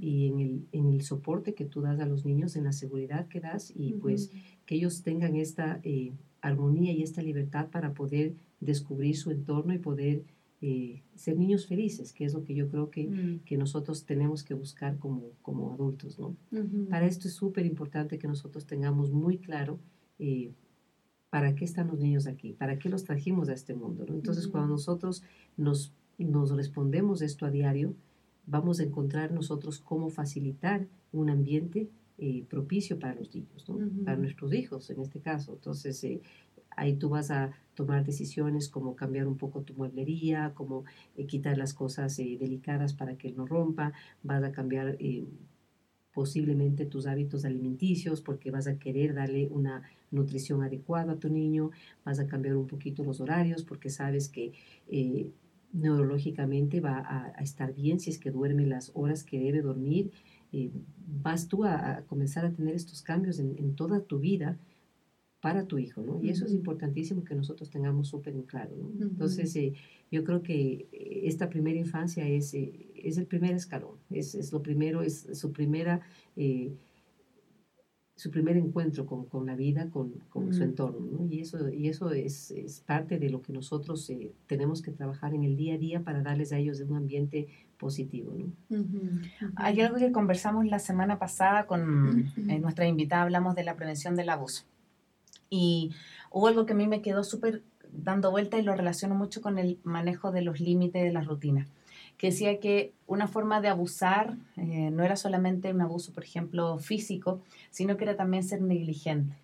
y en el, en el soporte que tú das a los niños, en la seguridad que das y pues que ellos tengan esta eh, armonía y esta libertad para poder descubrir su entorno y poder eh, ser niños felices, que es lo que yo creo que, Mm. que nosotros tenemos que buscar como, como adultos, ¿no? Para esto es súper importante que nosotros tengamos muy claro eh, para qué están los niños aquí, para qué los trajimos a este mundo, ¿no? Entonces, cuando nosotros nos, nos respondemos esto a diario, vamos a encontrar nosotros cómo facilitar un ambiente eh, propicio para los niños, para nuestros hijos en este caso. Entonces, eh, ahí tú vas a tomar decisiones como cambiar un poco tu mueblería, como eh, quitar las cosas eh, delicadas para que no rompa, vas a cambiar eh, posiblemente tus hábitos alimenticios, porque vas a querer darle una nutrición adecuada a tu niño, vas a cambiar un poquito los horarios, porque sabes que neurológicamente va a, estar bien si es que duerme las horas que debe dormir. Vas tú a, comenzar a tener estos cambios en, toda tu vida para tu hijo, ¿no? Y eso es importantísimo que nosotros tengamos súper en claro, ¿no? Entonces, eh, yo creo que esta primera infancia es, es el primer escalón, es, es, lo primero, es su primera su primer encuentro con, con la vida, con, con su entorno, ¿no? Y eso, y eso es, es parte de lo que nosotros eh, tenemos que trabajar en el día a día para darles a ellos un ambiente positivo, ¿no? Hay algo que conversamos la semana pasada con eh, nuestra invitada, hablamos de la prevención del abuso. Y hubo algo que a mí me quedó súper dando vuelta y lo relaciono mucho con el manejo de los límites de las rutinas que decía que una forma de abusar eh, no era solamente un abuso, por ejemplo, físico, sino que era también ser negligente.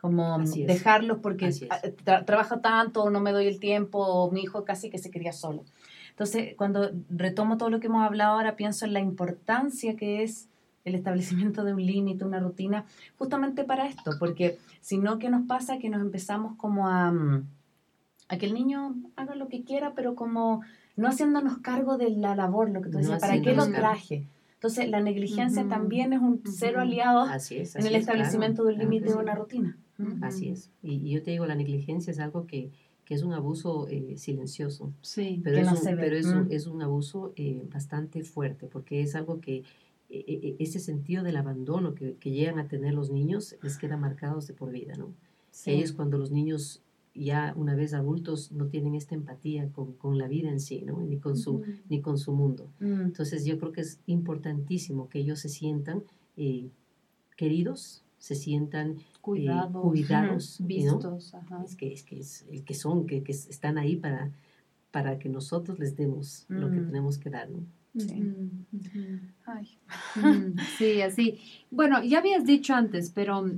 Como dejarlos porque trabaja tanto, no me doy el tiempo, o mi hijo casi que se quería solo. Entonces, cuando retomo todo lo que hemos hablado ahora, pienso en la importancia que es el establecimiento de un límite, una rutina, justamente para esto, porque si no, ¿qué nos pasa? Que nos empezamos como a, mm, a que el niño haga lo que quiera, pero como no haciéndonos cargo de la labor, lo que tú decías, ¿para qué lo traje? Entonces, la negligencia también es un cero aliado en el establecimiento del límite de una rutina. Así es. Y, yo te digo, la negligencia es algo que, que es un abuso eh, silencioso. Sí, pero, es, un, pero es, un, es un abuso eh, bastante fuerte, porque es algo que ese sentido del abandono que, que, llegan a tener los niños les queda marcados de por vida, ¿no? Sí. Ellos cuando los niños ya una vez adultos no tienen esta empatía con, con la vida en sí, ¿no? Ni con su, ni con su mundo. Mm. Entonces yo creo que es importantísimo que ellos se sientan eh, queridos, se sientan eh, cuidados, vistos. Es que, es que, es, el que son, que, que, están ahí para, para que nosotros les demos lo que mm. tenemos que dar, ¿no? Sí. Ay. sí, así. Bueno, ya habías dicho antes, pero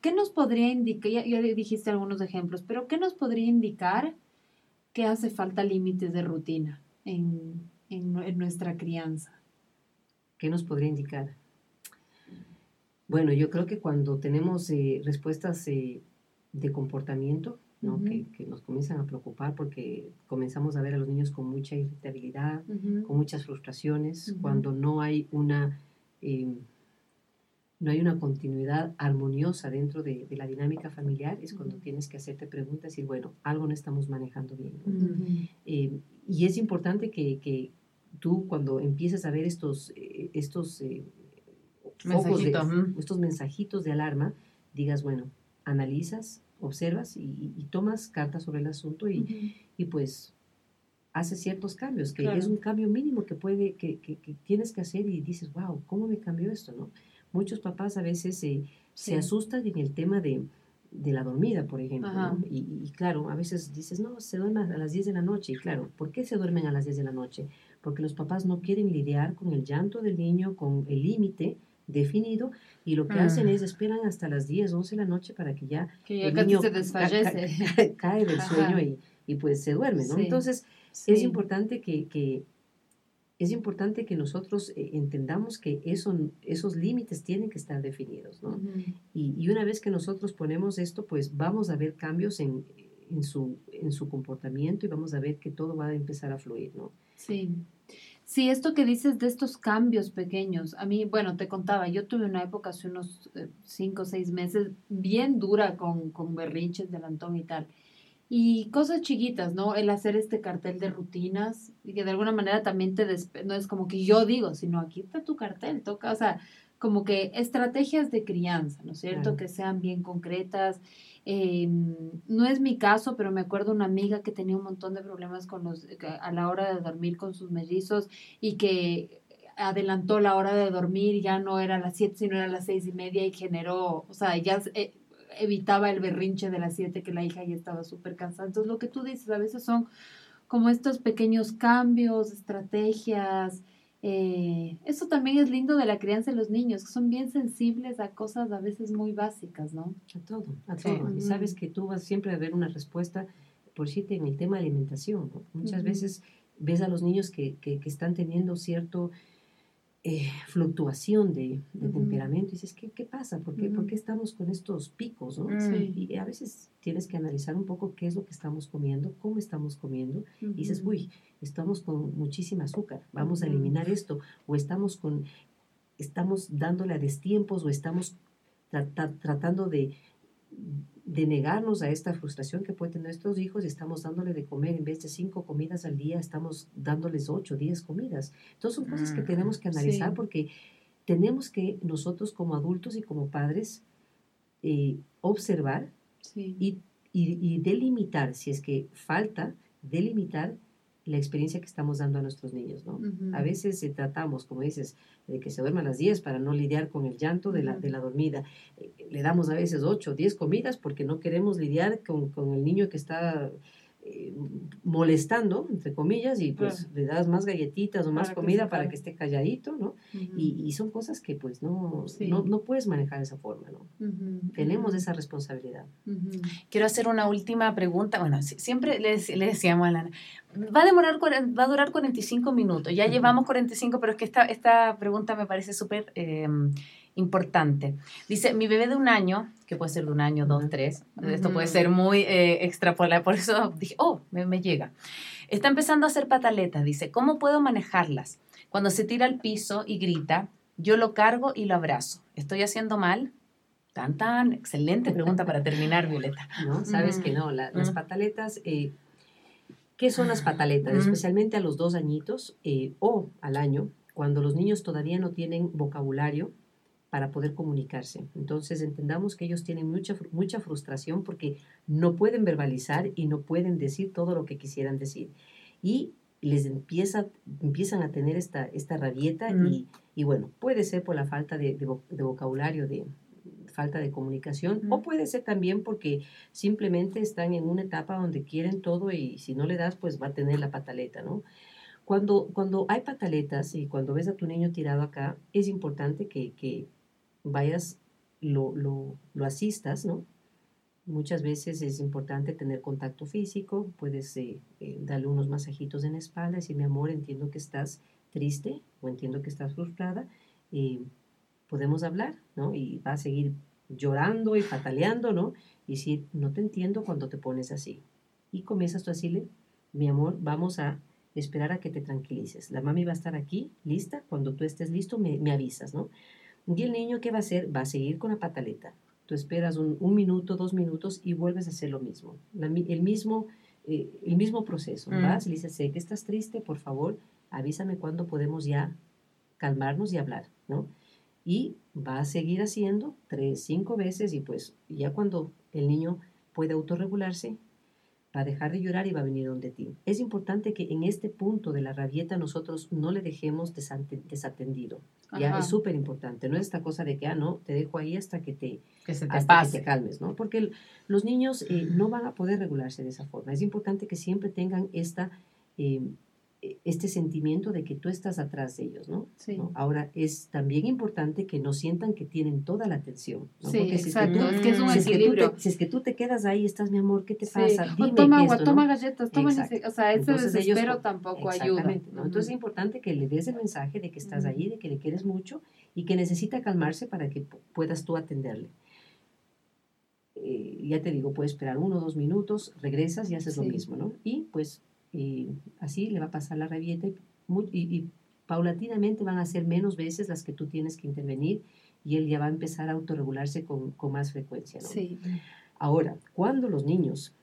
¿qué nos podría indicar? Ya, dijiste algunos ejemplos, pero ¿qué nos podría indicar que hace falta límites de rutina en, nuestra crianza? ¿Qué nos podría indicar? Bueno, yo creo que cuando tenemos eh, respuestas eh, de comportamiento, ¿no? que, nos comienzan a preocupar porque comenzamos a ver a los niños con mucha irritabilidad, con muchas frustraciones, cuando no hay una em, no hay una continuidad armoniosa dentro de, la dinámica familiar, es cuando tienes que hacerte preguntas y decir, bueno, algo no estamos manejando bien. Eh, y es importante que, tú cuando empieces a ver estos, eh, estos, eh, estos mensajitos de alarma, digas, bueno, analizas, observas y, tomas cartas sobre el asunto y, pues haces ciertos cambios, que es un cambio mínimo que, puede, que, que, tienes que hacer y dices, wow, ¿cómo me cambió esto? ¿no? muchos papás a veces se asustan en el tema de, la dormida, por ejemplo. Y, claro, a veces dices, no, se duerme a las 10 de la noche. Y claro, ¿por qué se duermen a las 10 de la noche? Porque los papás no quieren lidiar con el llanto del niño, con el límite definido y lo que hacen es esperan hasta las 10, 11 de la noche para que ya el niño se desfallece. cae del sueño y, y, pues se duerme, ¿no? Entonces es importante que, que, es importante que nosotros eh, entendamos que eso, esos límites tienen que estar definidos, ¿no? y, una vez que nosotros ponemos esto, pues vamos a ver cambios en, en, su, en su comportamiento y vamos a ver que todo va a empezar a fluir, ¿no? Sí. Sí, esto que dices de estos cambios pequeños, a mí, bueno, te contaba, yo tuve una época hace unos eh, cinco o seis meses bien dura con, con berrinches delantón y tal. Y cosas chiquitas, ¿no? El hacer este cartel de rutinas y que de alguna manera también te no es como que yo digo, sino aquí está tu cartel, toca, o sea, como que estrategias de crianza, ¿no es cierto? Que sean bien concretas. Em, no es mi caso, pero me acuerdo una amiga que tenía un montón de problemas con los, a la hora de dormir con sus mellizos y que adelantó la hora de dormir, ya no era a las siete, sino era a las seis y media y generó, o sea, ya eh, evitaba el berrinche de las siete que la hija ya estaba súper cansada. Entonces, lo que tú dices a veces son como estos pequeños cambios, estrategias. Eh, eso también es lindo de la crianza de los niños, que son bien sensibles a cosas a veces muy básicas, ¿no? A todo, a todo. Y sabes que tú vas siempre a ver una respuesta, por si en el tema de alimentación. Muchas veces ves a los niños que, que, que están teniendo cierto eh, fluctuación de, temperamento. Y dices, ¿qué, qué pasa? ¿Por qué, ¿Por qué, estamos con estos picos? ¿no? Y a veces tienes que analizar un poco qué es lo que estamos comiendo, cómo estamos comiendo. Y dices, uy, estamos con muchísima azúcar, vamos a eliminar esto. O estamos, con, estamos dándole a destiempos o estamos tratando de de negarnos a esta frustración que pueden tener nuestros hijos y estamos dándole de comer en vez de cinco comidas al día, estamos dándoles ocho, diez comidas. Entonces son cosas que mm, tenemos que analizar porque tenemos que nosotros como adultos y como padres eh, observar y, y, delimitar, si es que falta, delimitar la experiencia que estamos dando a nuestros niños, ¿no? A veces tratamos, como dices, de que se duerman a las 10 para no lidiar con el llanto de la, de la dormida. Eh, le damos a veces 8 o 10 comidas porque no queremos lidiar con, con el niño que está eh, molestando, entre comillas, y pues le das más galletitas o más comida para que esté calladito, ¿no? y, y, son cosas que pues no, no, no, puedes manejar de esa forma, ¿no? Tenemos esa responsabilidad. Quiero hacer una última pregunta. Bueno, siempre le, le decíamos a Lana, va a demorar, va a durar 45 minutos. Ya llevamos 45, pero es que esta, esta pregunta me parece súper eh, importante. Dice, mi bebé de un año, que puede ser de un año, dos, tres, esto puede ser muy eh, extrapolar, por eso dije, oh, me, me, llega. Está empezando a hacer pataletas, dice, ¿cómo puedo manejarlas? Cuando se tira al piso y grita, yo lo cargo y lo abrazo. ¿Estoy haciendo mal? Tan, tan, excelente pregunta para terminar, Violeta. No, sabes que no, las pataletas... Eh, ¿Qué son las pataletas? Especialmente a los dos añitos eh, o al año, cuando los niños todavía no tienen vocabulario, para poder comunicarse. Entonces entendamos que ellos tienen mucha, mucha frustración porque no pueden verbalizar y no pueden decir todo lo que quisieran decir. Y les empieza, empiezan a tener esta, esta rabieta y, y, bueno, puede ser por la falta de, de, vocabulario, de falta de comunicación, o puede ser también porque simplemente están en una etapa donde quieren todo y si no le das, pues va a tener la pataleta, ¿no? Cuando, cuando hay pataletas y cuando ves a tu niño tirado acá, es importante que, que vayas, lo, lo, lo, asistas, ¿no? Muchas veces es importante tener contacto físico, puedes eh, eh, darle unos masajitos en la espalda, decir, mi amor, entiendo que estás triste o entiendo que estás frustrada, y podemos hablar, ¿no? Y va a seguir llorando y pataleando, ¿no? Y decir, no te entiendo cuando te pones así. Y comienzas tú a decirle, mi amor, vamos a esperar a que te tranquilices. La mami va a estar aquí, lista, cuando tú estés listo me, me avisas, ¿no? Y el niño, ¿qué va a hacer? Va a seguir con la pataleta. Tú esperas un, minuto, dos minutos y vuelves a hacer lo mismo. el, mismo eh, el mismo proceso. Mm. Vas le dices, sé que estás triste, por favor, avísame cuándo podemos ya calmarnos y hablar, ¿no? Y va a seguir haciendo tres, cinco veces y pues ya cuando el niño puede autorregularse, va a dejar de llorar y va a venir donde ti. Es importante que en este punto de la rabieta nosotros no le dejemos desatendido. Ya es súper importante. No es esta cosa de que, ah, no, te dejo ahí hasta que te, hasta que te calmes, ¿no? Porque los niños eh, no van a poder regularse de esa forma. Es importante que siempre tengan esta eh, este sentimiento de que tú estás atrás de ellos, ¿no? Sí. Ahora, es también importante que no sientan que tienen toda la atención. ¿no? Sí, exacto. es, que es un equilibrio. si es que tú te quedas ahí, estás, mi amor, ¿qué te pasa? Dime toma agua, toma galletas, toma... O sea, ese desespero tampoco ayuda. ¿no? Entonces es importante que le des el mensaje de que estás ahí, de que le quieres mucho y que necesita calmarse para que puedas tú atenderle. Eh, ya te digo, puedes esperar uno o dos minutos, regresas y haces lo mismo, ¿no? Y pues y así le va a pasar la rabieta y, paulatinamente van a ser menos veces las que tú tienes que intervenir y él ya va a empezar a autorregularse con, con más frecuencia. ¿no? Sí. Ahora, cuando los niños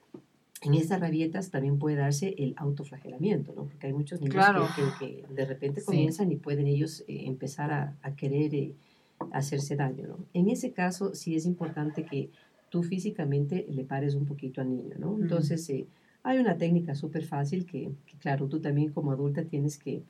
en estas rabietas también puede darse el autoflagelamiento, ¿no? Porque hay muchos niños que, de repente comienzan y pueden ellos eh, empezar a, a querer eh, hacerse daño, ¿no? En ese caso sí es importante que tú físicamente le pares un poquito al niño, ¿no? Entonces, eh, hay una técnica súper fácil que, claro, tú también como adulta tienes que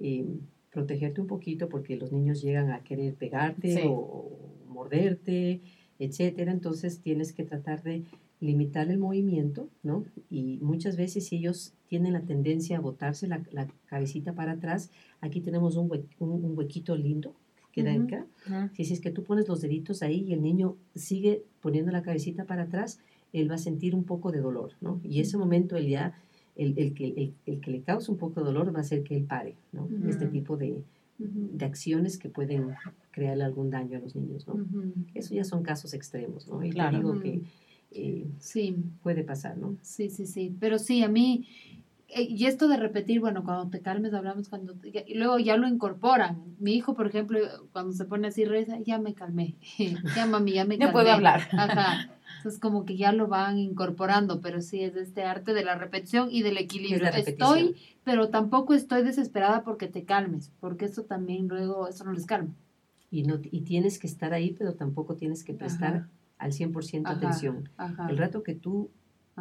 eh, protegerte un poquito porque los niños llegan a querer pegarte o, morderte, etcétera. Entonces tienes que tratar de limitar el movimiento, ¿no? Y muchas veces si ellos tienen la tendencia a botarse la, cabecita para atrás, aquí tenemos un, un, huequito lindo que queda acá. Si es que tú pones los deditos ahí y el niño sigue poniendo la cabecita para atrás, él va a sentir un poco de dolor, ¿no? Y ese momento él ya, el, el, que, el, que le causa un poco de dolor va a hacer que él pare, ¿no? Este tipo de, de acciones que pueden crearle algún daño a los niños, ¿no? Eso ya son casos extremos, ¿no? Y Claro. digo que eh, Sí, puede pasar, ¿no? sí, sí, sí. Pero sí, a mí, eh, y esto de repetir, bueno, cuando te calmes hablamos, cuando te- y luego ya lo incorporan. Mi hijo, por ejemplo, cuando se pone así, reza, ya me calmé. ya mami, ya me calmé. puedo hablar. Ajá. Entonces como que ya lo van incorporando, pero sí es este arte de la repetición y del equilibrio. Estoy, pero tampoco estoy desesperada porque te calmes, porque eso también luego, eso no les calma. Y, no, y tienes que estar ahí, pero tampoco tienes que prestar Ajá. al 100% Ajá. atención. Ajá. El rato que tú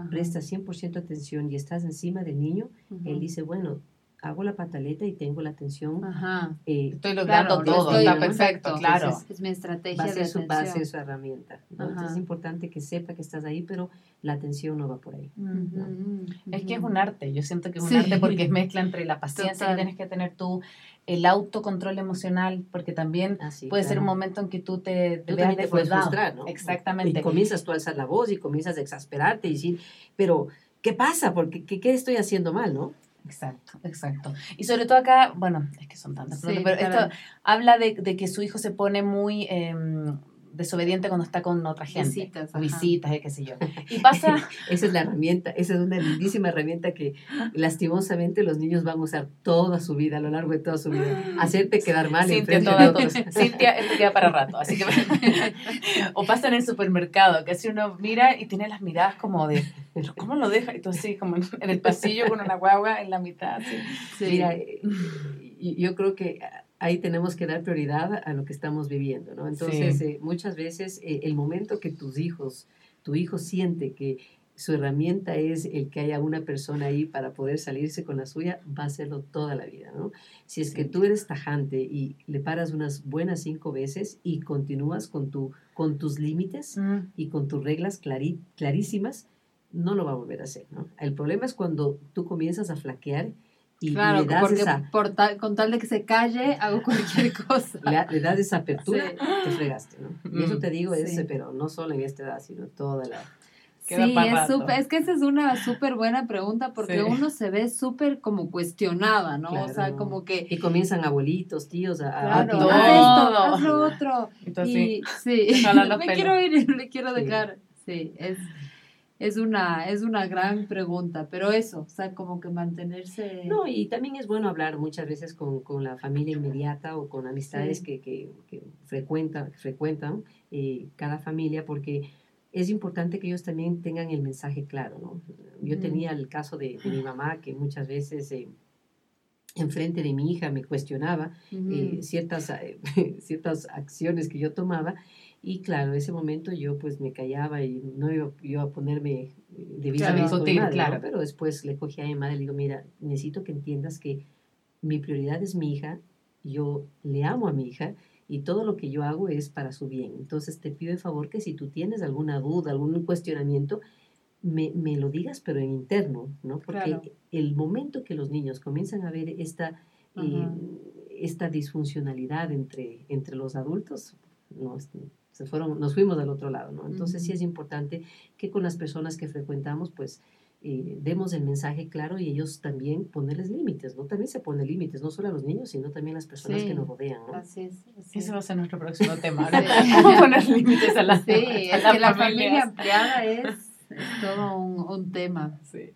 prestas 100% atención y estás encima del niño, él dice, bueno, hago la pataleta y tengo la atención. Ajá. eh, Estoy logrando Claro, todo, estoy- está perfecto, claro. Entonces, Es mi estrategia va a, de ser su, va a atención. ser su herramienta. ¿no? Entonces es importante que sepa que estás ahí, pero la atención no va por ahí. Ujú, ujú, Es que es un arte, yo siento que es un Sí. arte porque es mezcla entre la paciencia Total. que tienes que tener tú, el autocontrol emocional, porque también Así, puede ser un claro. momento en que tú te, te Tú veas te puedes frustrar, ¿no? Exactamente. Y comienzas tú a alzar la voz y comienzas a exasperarte y decir, pero, ¿qué pasa? Porque, ¿qué, ¿Qué estoy haciendo mal, no? Exacto, exacto. Y sobre todo acá, bueno, es que son tantas Sí, pero claro. esto habla de, de que su hijo se pone muy em, desobediente cuando está con otra gente. Visitas, ajá. visitas, eh, qué sé yo. Y pasa, Esa es la herramienta, esa es una lindísima herramienta que lastimosamente los niños van a usar toda su vida, a lo largo de toda su vida. Hacerte quedar mal en frente de otros. Cintia, esto queda para rato, así que... o pasa en el supermercado, que así uno mira y tiene las miradas como de, ¿pero cómo lo deja? Y tú así, como en el pasillo con una guagua en la mitad, así. Sí. Mira, y- yo creo que ahí tenemos que dar prioridad a lo que estamos viviendo, ¿no? Entonces, Sí. eh, muchas veces eh, el momento que tus hijos, tu hijo siente que su herramienta es el que haya una persona ahí para poder salirse con la suya, va a hacerlo toda la vida, ¿no? Si es que tú eres tajante y le paras unas buenas cinco veces y continúas con, tu, con tus límites Mm, y con tus reglas clarí- clarísimas, no lo va a volver a hacer, ¿no? El problema es cuando tú comienzas a flaquear y, y Claro, le das porque esa por tal- con tal de que se calle, hago cualquier cosa. le, le das esa apertura, Sí. te fregaste, ¿no? Y eso te digo, sí. pero no solo en esta edad, sino toda la... Sí, es, súper- es que esa es una súper buena pregunta porque Sí. uno se ve súper como cuestionada, ¿no? O sea, Claro. como que, Y comienzan abuelitos, tíos, a, a- a claro, todo. haz esto, haz lo otro. Entonces, y sí, los me quiero ir y no le quiero Sí. dejar. Sí, es, es, una, es una gran pregunta, pero eso, o sea, como que mantenerse... No, y también es bueno hablar muchas veces con, con la familia inmediata o con amistades Sí. que, que, que frecuentan, frecuentan eh, cada familia porque es importante que ellos también tengan el mensaje claro, ¿no? Yo tenía el caso de, de mi mamá que muchas veces eh, enfrente de mi hija me cuestionaba eh, ciertas, eh, ciertas acciones que yo tomaba y claro, en ese momento yo pues me callaba y no iba yo a ponerme eh, de vis a Claro, con madre, ¿no? pero después le cogí a mi madre y le digo, mira, necesito que entiendas que mi prioridad es mi hija, yo le amo a mi hija y todo lo que yo hago es para su bien. Entonces te pido el favor que si tú tienes alguna duda, algún cuestionamiento, me, me lo digas, pero en interno, ¿no? Porque Claro. el momento que los niños comienzan a ver esta, eh, esta disfuncionalidad entre, entre los adultos, nos, se fueron, nos fuimos al otro lado, ¿no? Entonces sí es importante que con las personas que frecuentamos, pues, eh, demos el mensaje claro y ellos también ponerles límites, ¿no? También se pone límites, no solo a los niños, sino también a las personas Sí. que nos rodean, ¿no? Así es. así ese es. va a ser nuestro próximo tema, Sí. ¿no? ¿Cómo poner límites a la Sí, a es las que la familia ampliada es, es todo un, un tema. Sí.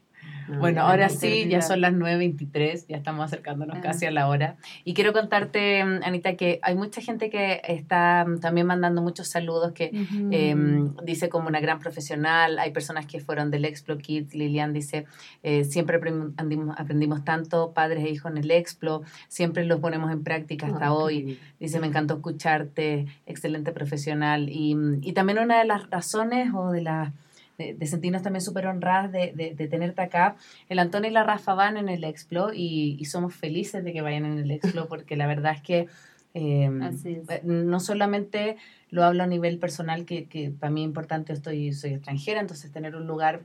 No, Bueno, ahora sí, ya son las 9.23, ya estamos acercándonos Ah. casi a la hora. Y quiero contarte, Anita, que hay mucha gente que está mm, también mandando muchos saludos, que eh, dice como una gran profesional, hay personas que fueron del Explo Kids, Lilian dice, eh, siempre aprendimos, aprendimos tanto, padres e hijos en el Explo, siempre los ponemos en práctica hasta hoy. Dice, me encantó escucharte, excelente profesional. Y, mm, y también una de las razones o de las de, de sentirnos también súper honradas de, de, de tenerte acá. El Antonio y la Rafa van en el Explo y, y somos felices de que vayan en el Explo porque la verdad es que eh, es. eh, no solamente lo hablo a nivel personal, que, que para mí es importante, estoy, soy extranjera, entonces tener un lugar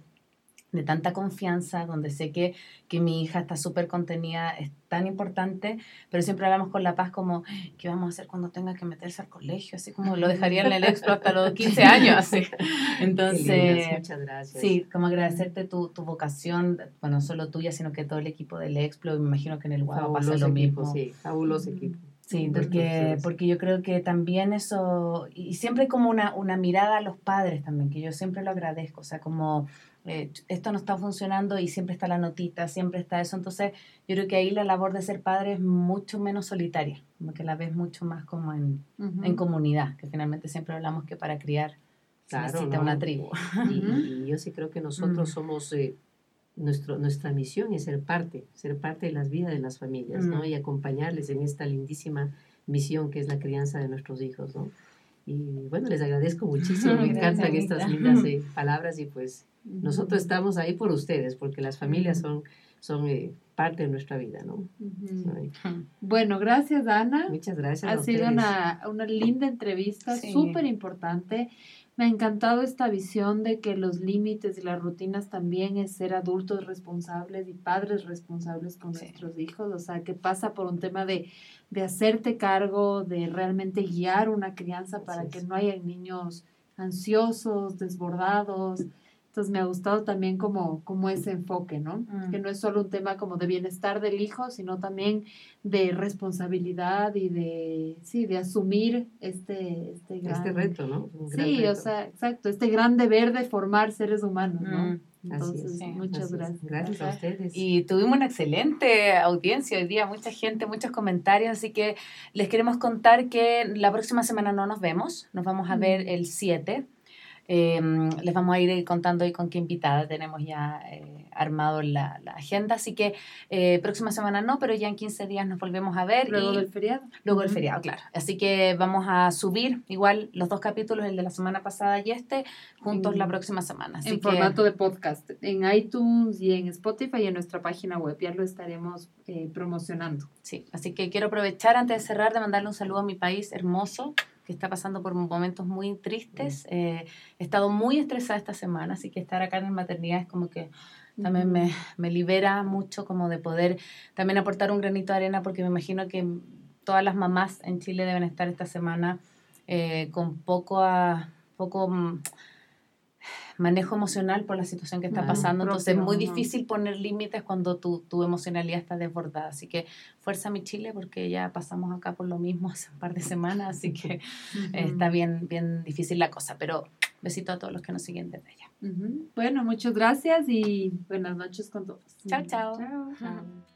de tanta confianza, donde sé que, que mi hija está súper contenida, es tan importante, pero siempre hablamos con La Paz como, ¿qué vamos a hacer cuando tenga que meterse al colegio? Así como lo dejaría en el expo hasta los 15 años, así. Entonces, muchas gracias. Sí, como agradecerte tu, tu vocación, bueno, no solo tuya, sino que todo el equipo del Explo, y me imagino que en el Guau pasa lo equipo, mismo. sí, fabuloso equipo. Sí, porque, porque yo creo que también eso, y siempre como una, una mirada a los padres también, que yo siempre lo agradezco, o sea, como eh, esto no está funcionando y siempre está la notita, siempre está eso, entonces yo creo que ahí la labor de ser padre es mucho menos solitaria, como que la ves mucho más como en, en comunidad, que finalmente siempre hablamos que para criar claro, necesita una tribu. Y, yo sí creo que nosotros somos... Eh, nuestro, nuestra misión es ser parte, ser parte de las vidas de las familias, ¿no? Y acompañarles en esta lindísima misión que es la crianza de nuestros hijos, ¿no? Y bueno, les agradezco muchísimo, me encantan estas lindas eh, palabras y pues nosotros estamos ahí por ustedes, porque las familias son, son eh, parte de nuestra vida, ¿no? Bueno, gracias Ana. Muchas gracias. Ha sido una, una, linda entrevista, súper importante. Me ha encantado esta visión de que los límites y las rutinas también es ser adultos responsables y padres responsables con nuestros hijos, o sea, que pasa por un tema de, de hacerte cargo, de realmente guiar una crianza para que no haya niños ansiosos, desbordados, entonces me ha gustado también como, como ese enfoque, ¿no? Mm. Que no es solo un tema como de bienestar del hijo, sino también de responsabilidad y de, sí, de asumir este, este, gran... Este reto, ¿no? sí, o sea, exacto, este gran deber de formar seres humanos, ¿no? Mm. Entonces, muchas gracias. Gracias a ustedes. Y tuvimos una excelente audiencia hoy día, mucha gente, muchos comentarios, así que les queremos contar que la próxima semana no nos vemos, nos vamos a mm. ver el 7 Em, les vamos a ir contando hoy con qué invitada tenemos ya eh, armado la, la, agenda, así que eh, próxima semana no, pero ya en 15 días nos volvemos a ver. Luego del feriado. Luego del feriado, claro. Así que vamos a subir igual los dos capítulos, el de la semana pasada y este, juntos la próxima semana. en formato de podcast, en iTunes y en Spotify y en nuestra página web, ya lo estaremos eh, promocionando. Sí, así que quiero aprovechar antes de cerrar de mandarle un saludo a mi país hermoso, que está pasando por momentos muy tristes. Eh, he estado muy estresada esta semana, así que estar acá en maternidad es como que también me, me, libera mucho como de poder también aportar un granito de arena, porque me imagino que todas las mamás en Chile deben estar esta semana eh, con poco a poco mm, manejo emocional por la situación que está pasando. Entonces es muy difícil poner límites cuando tu, tu, emocionalidad está desbordada. Así que fuerza mi Chile porque ya pasamos acá por lo mismo hace un par de semanas, así que está bien, bien difícil la cosa. Pero besito a todos los que nos siguen desde allá. Bueno, muchas gracias y buenas noches con todos. chao. chao. chao. chao.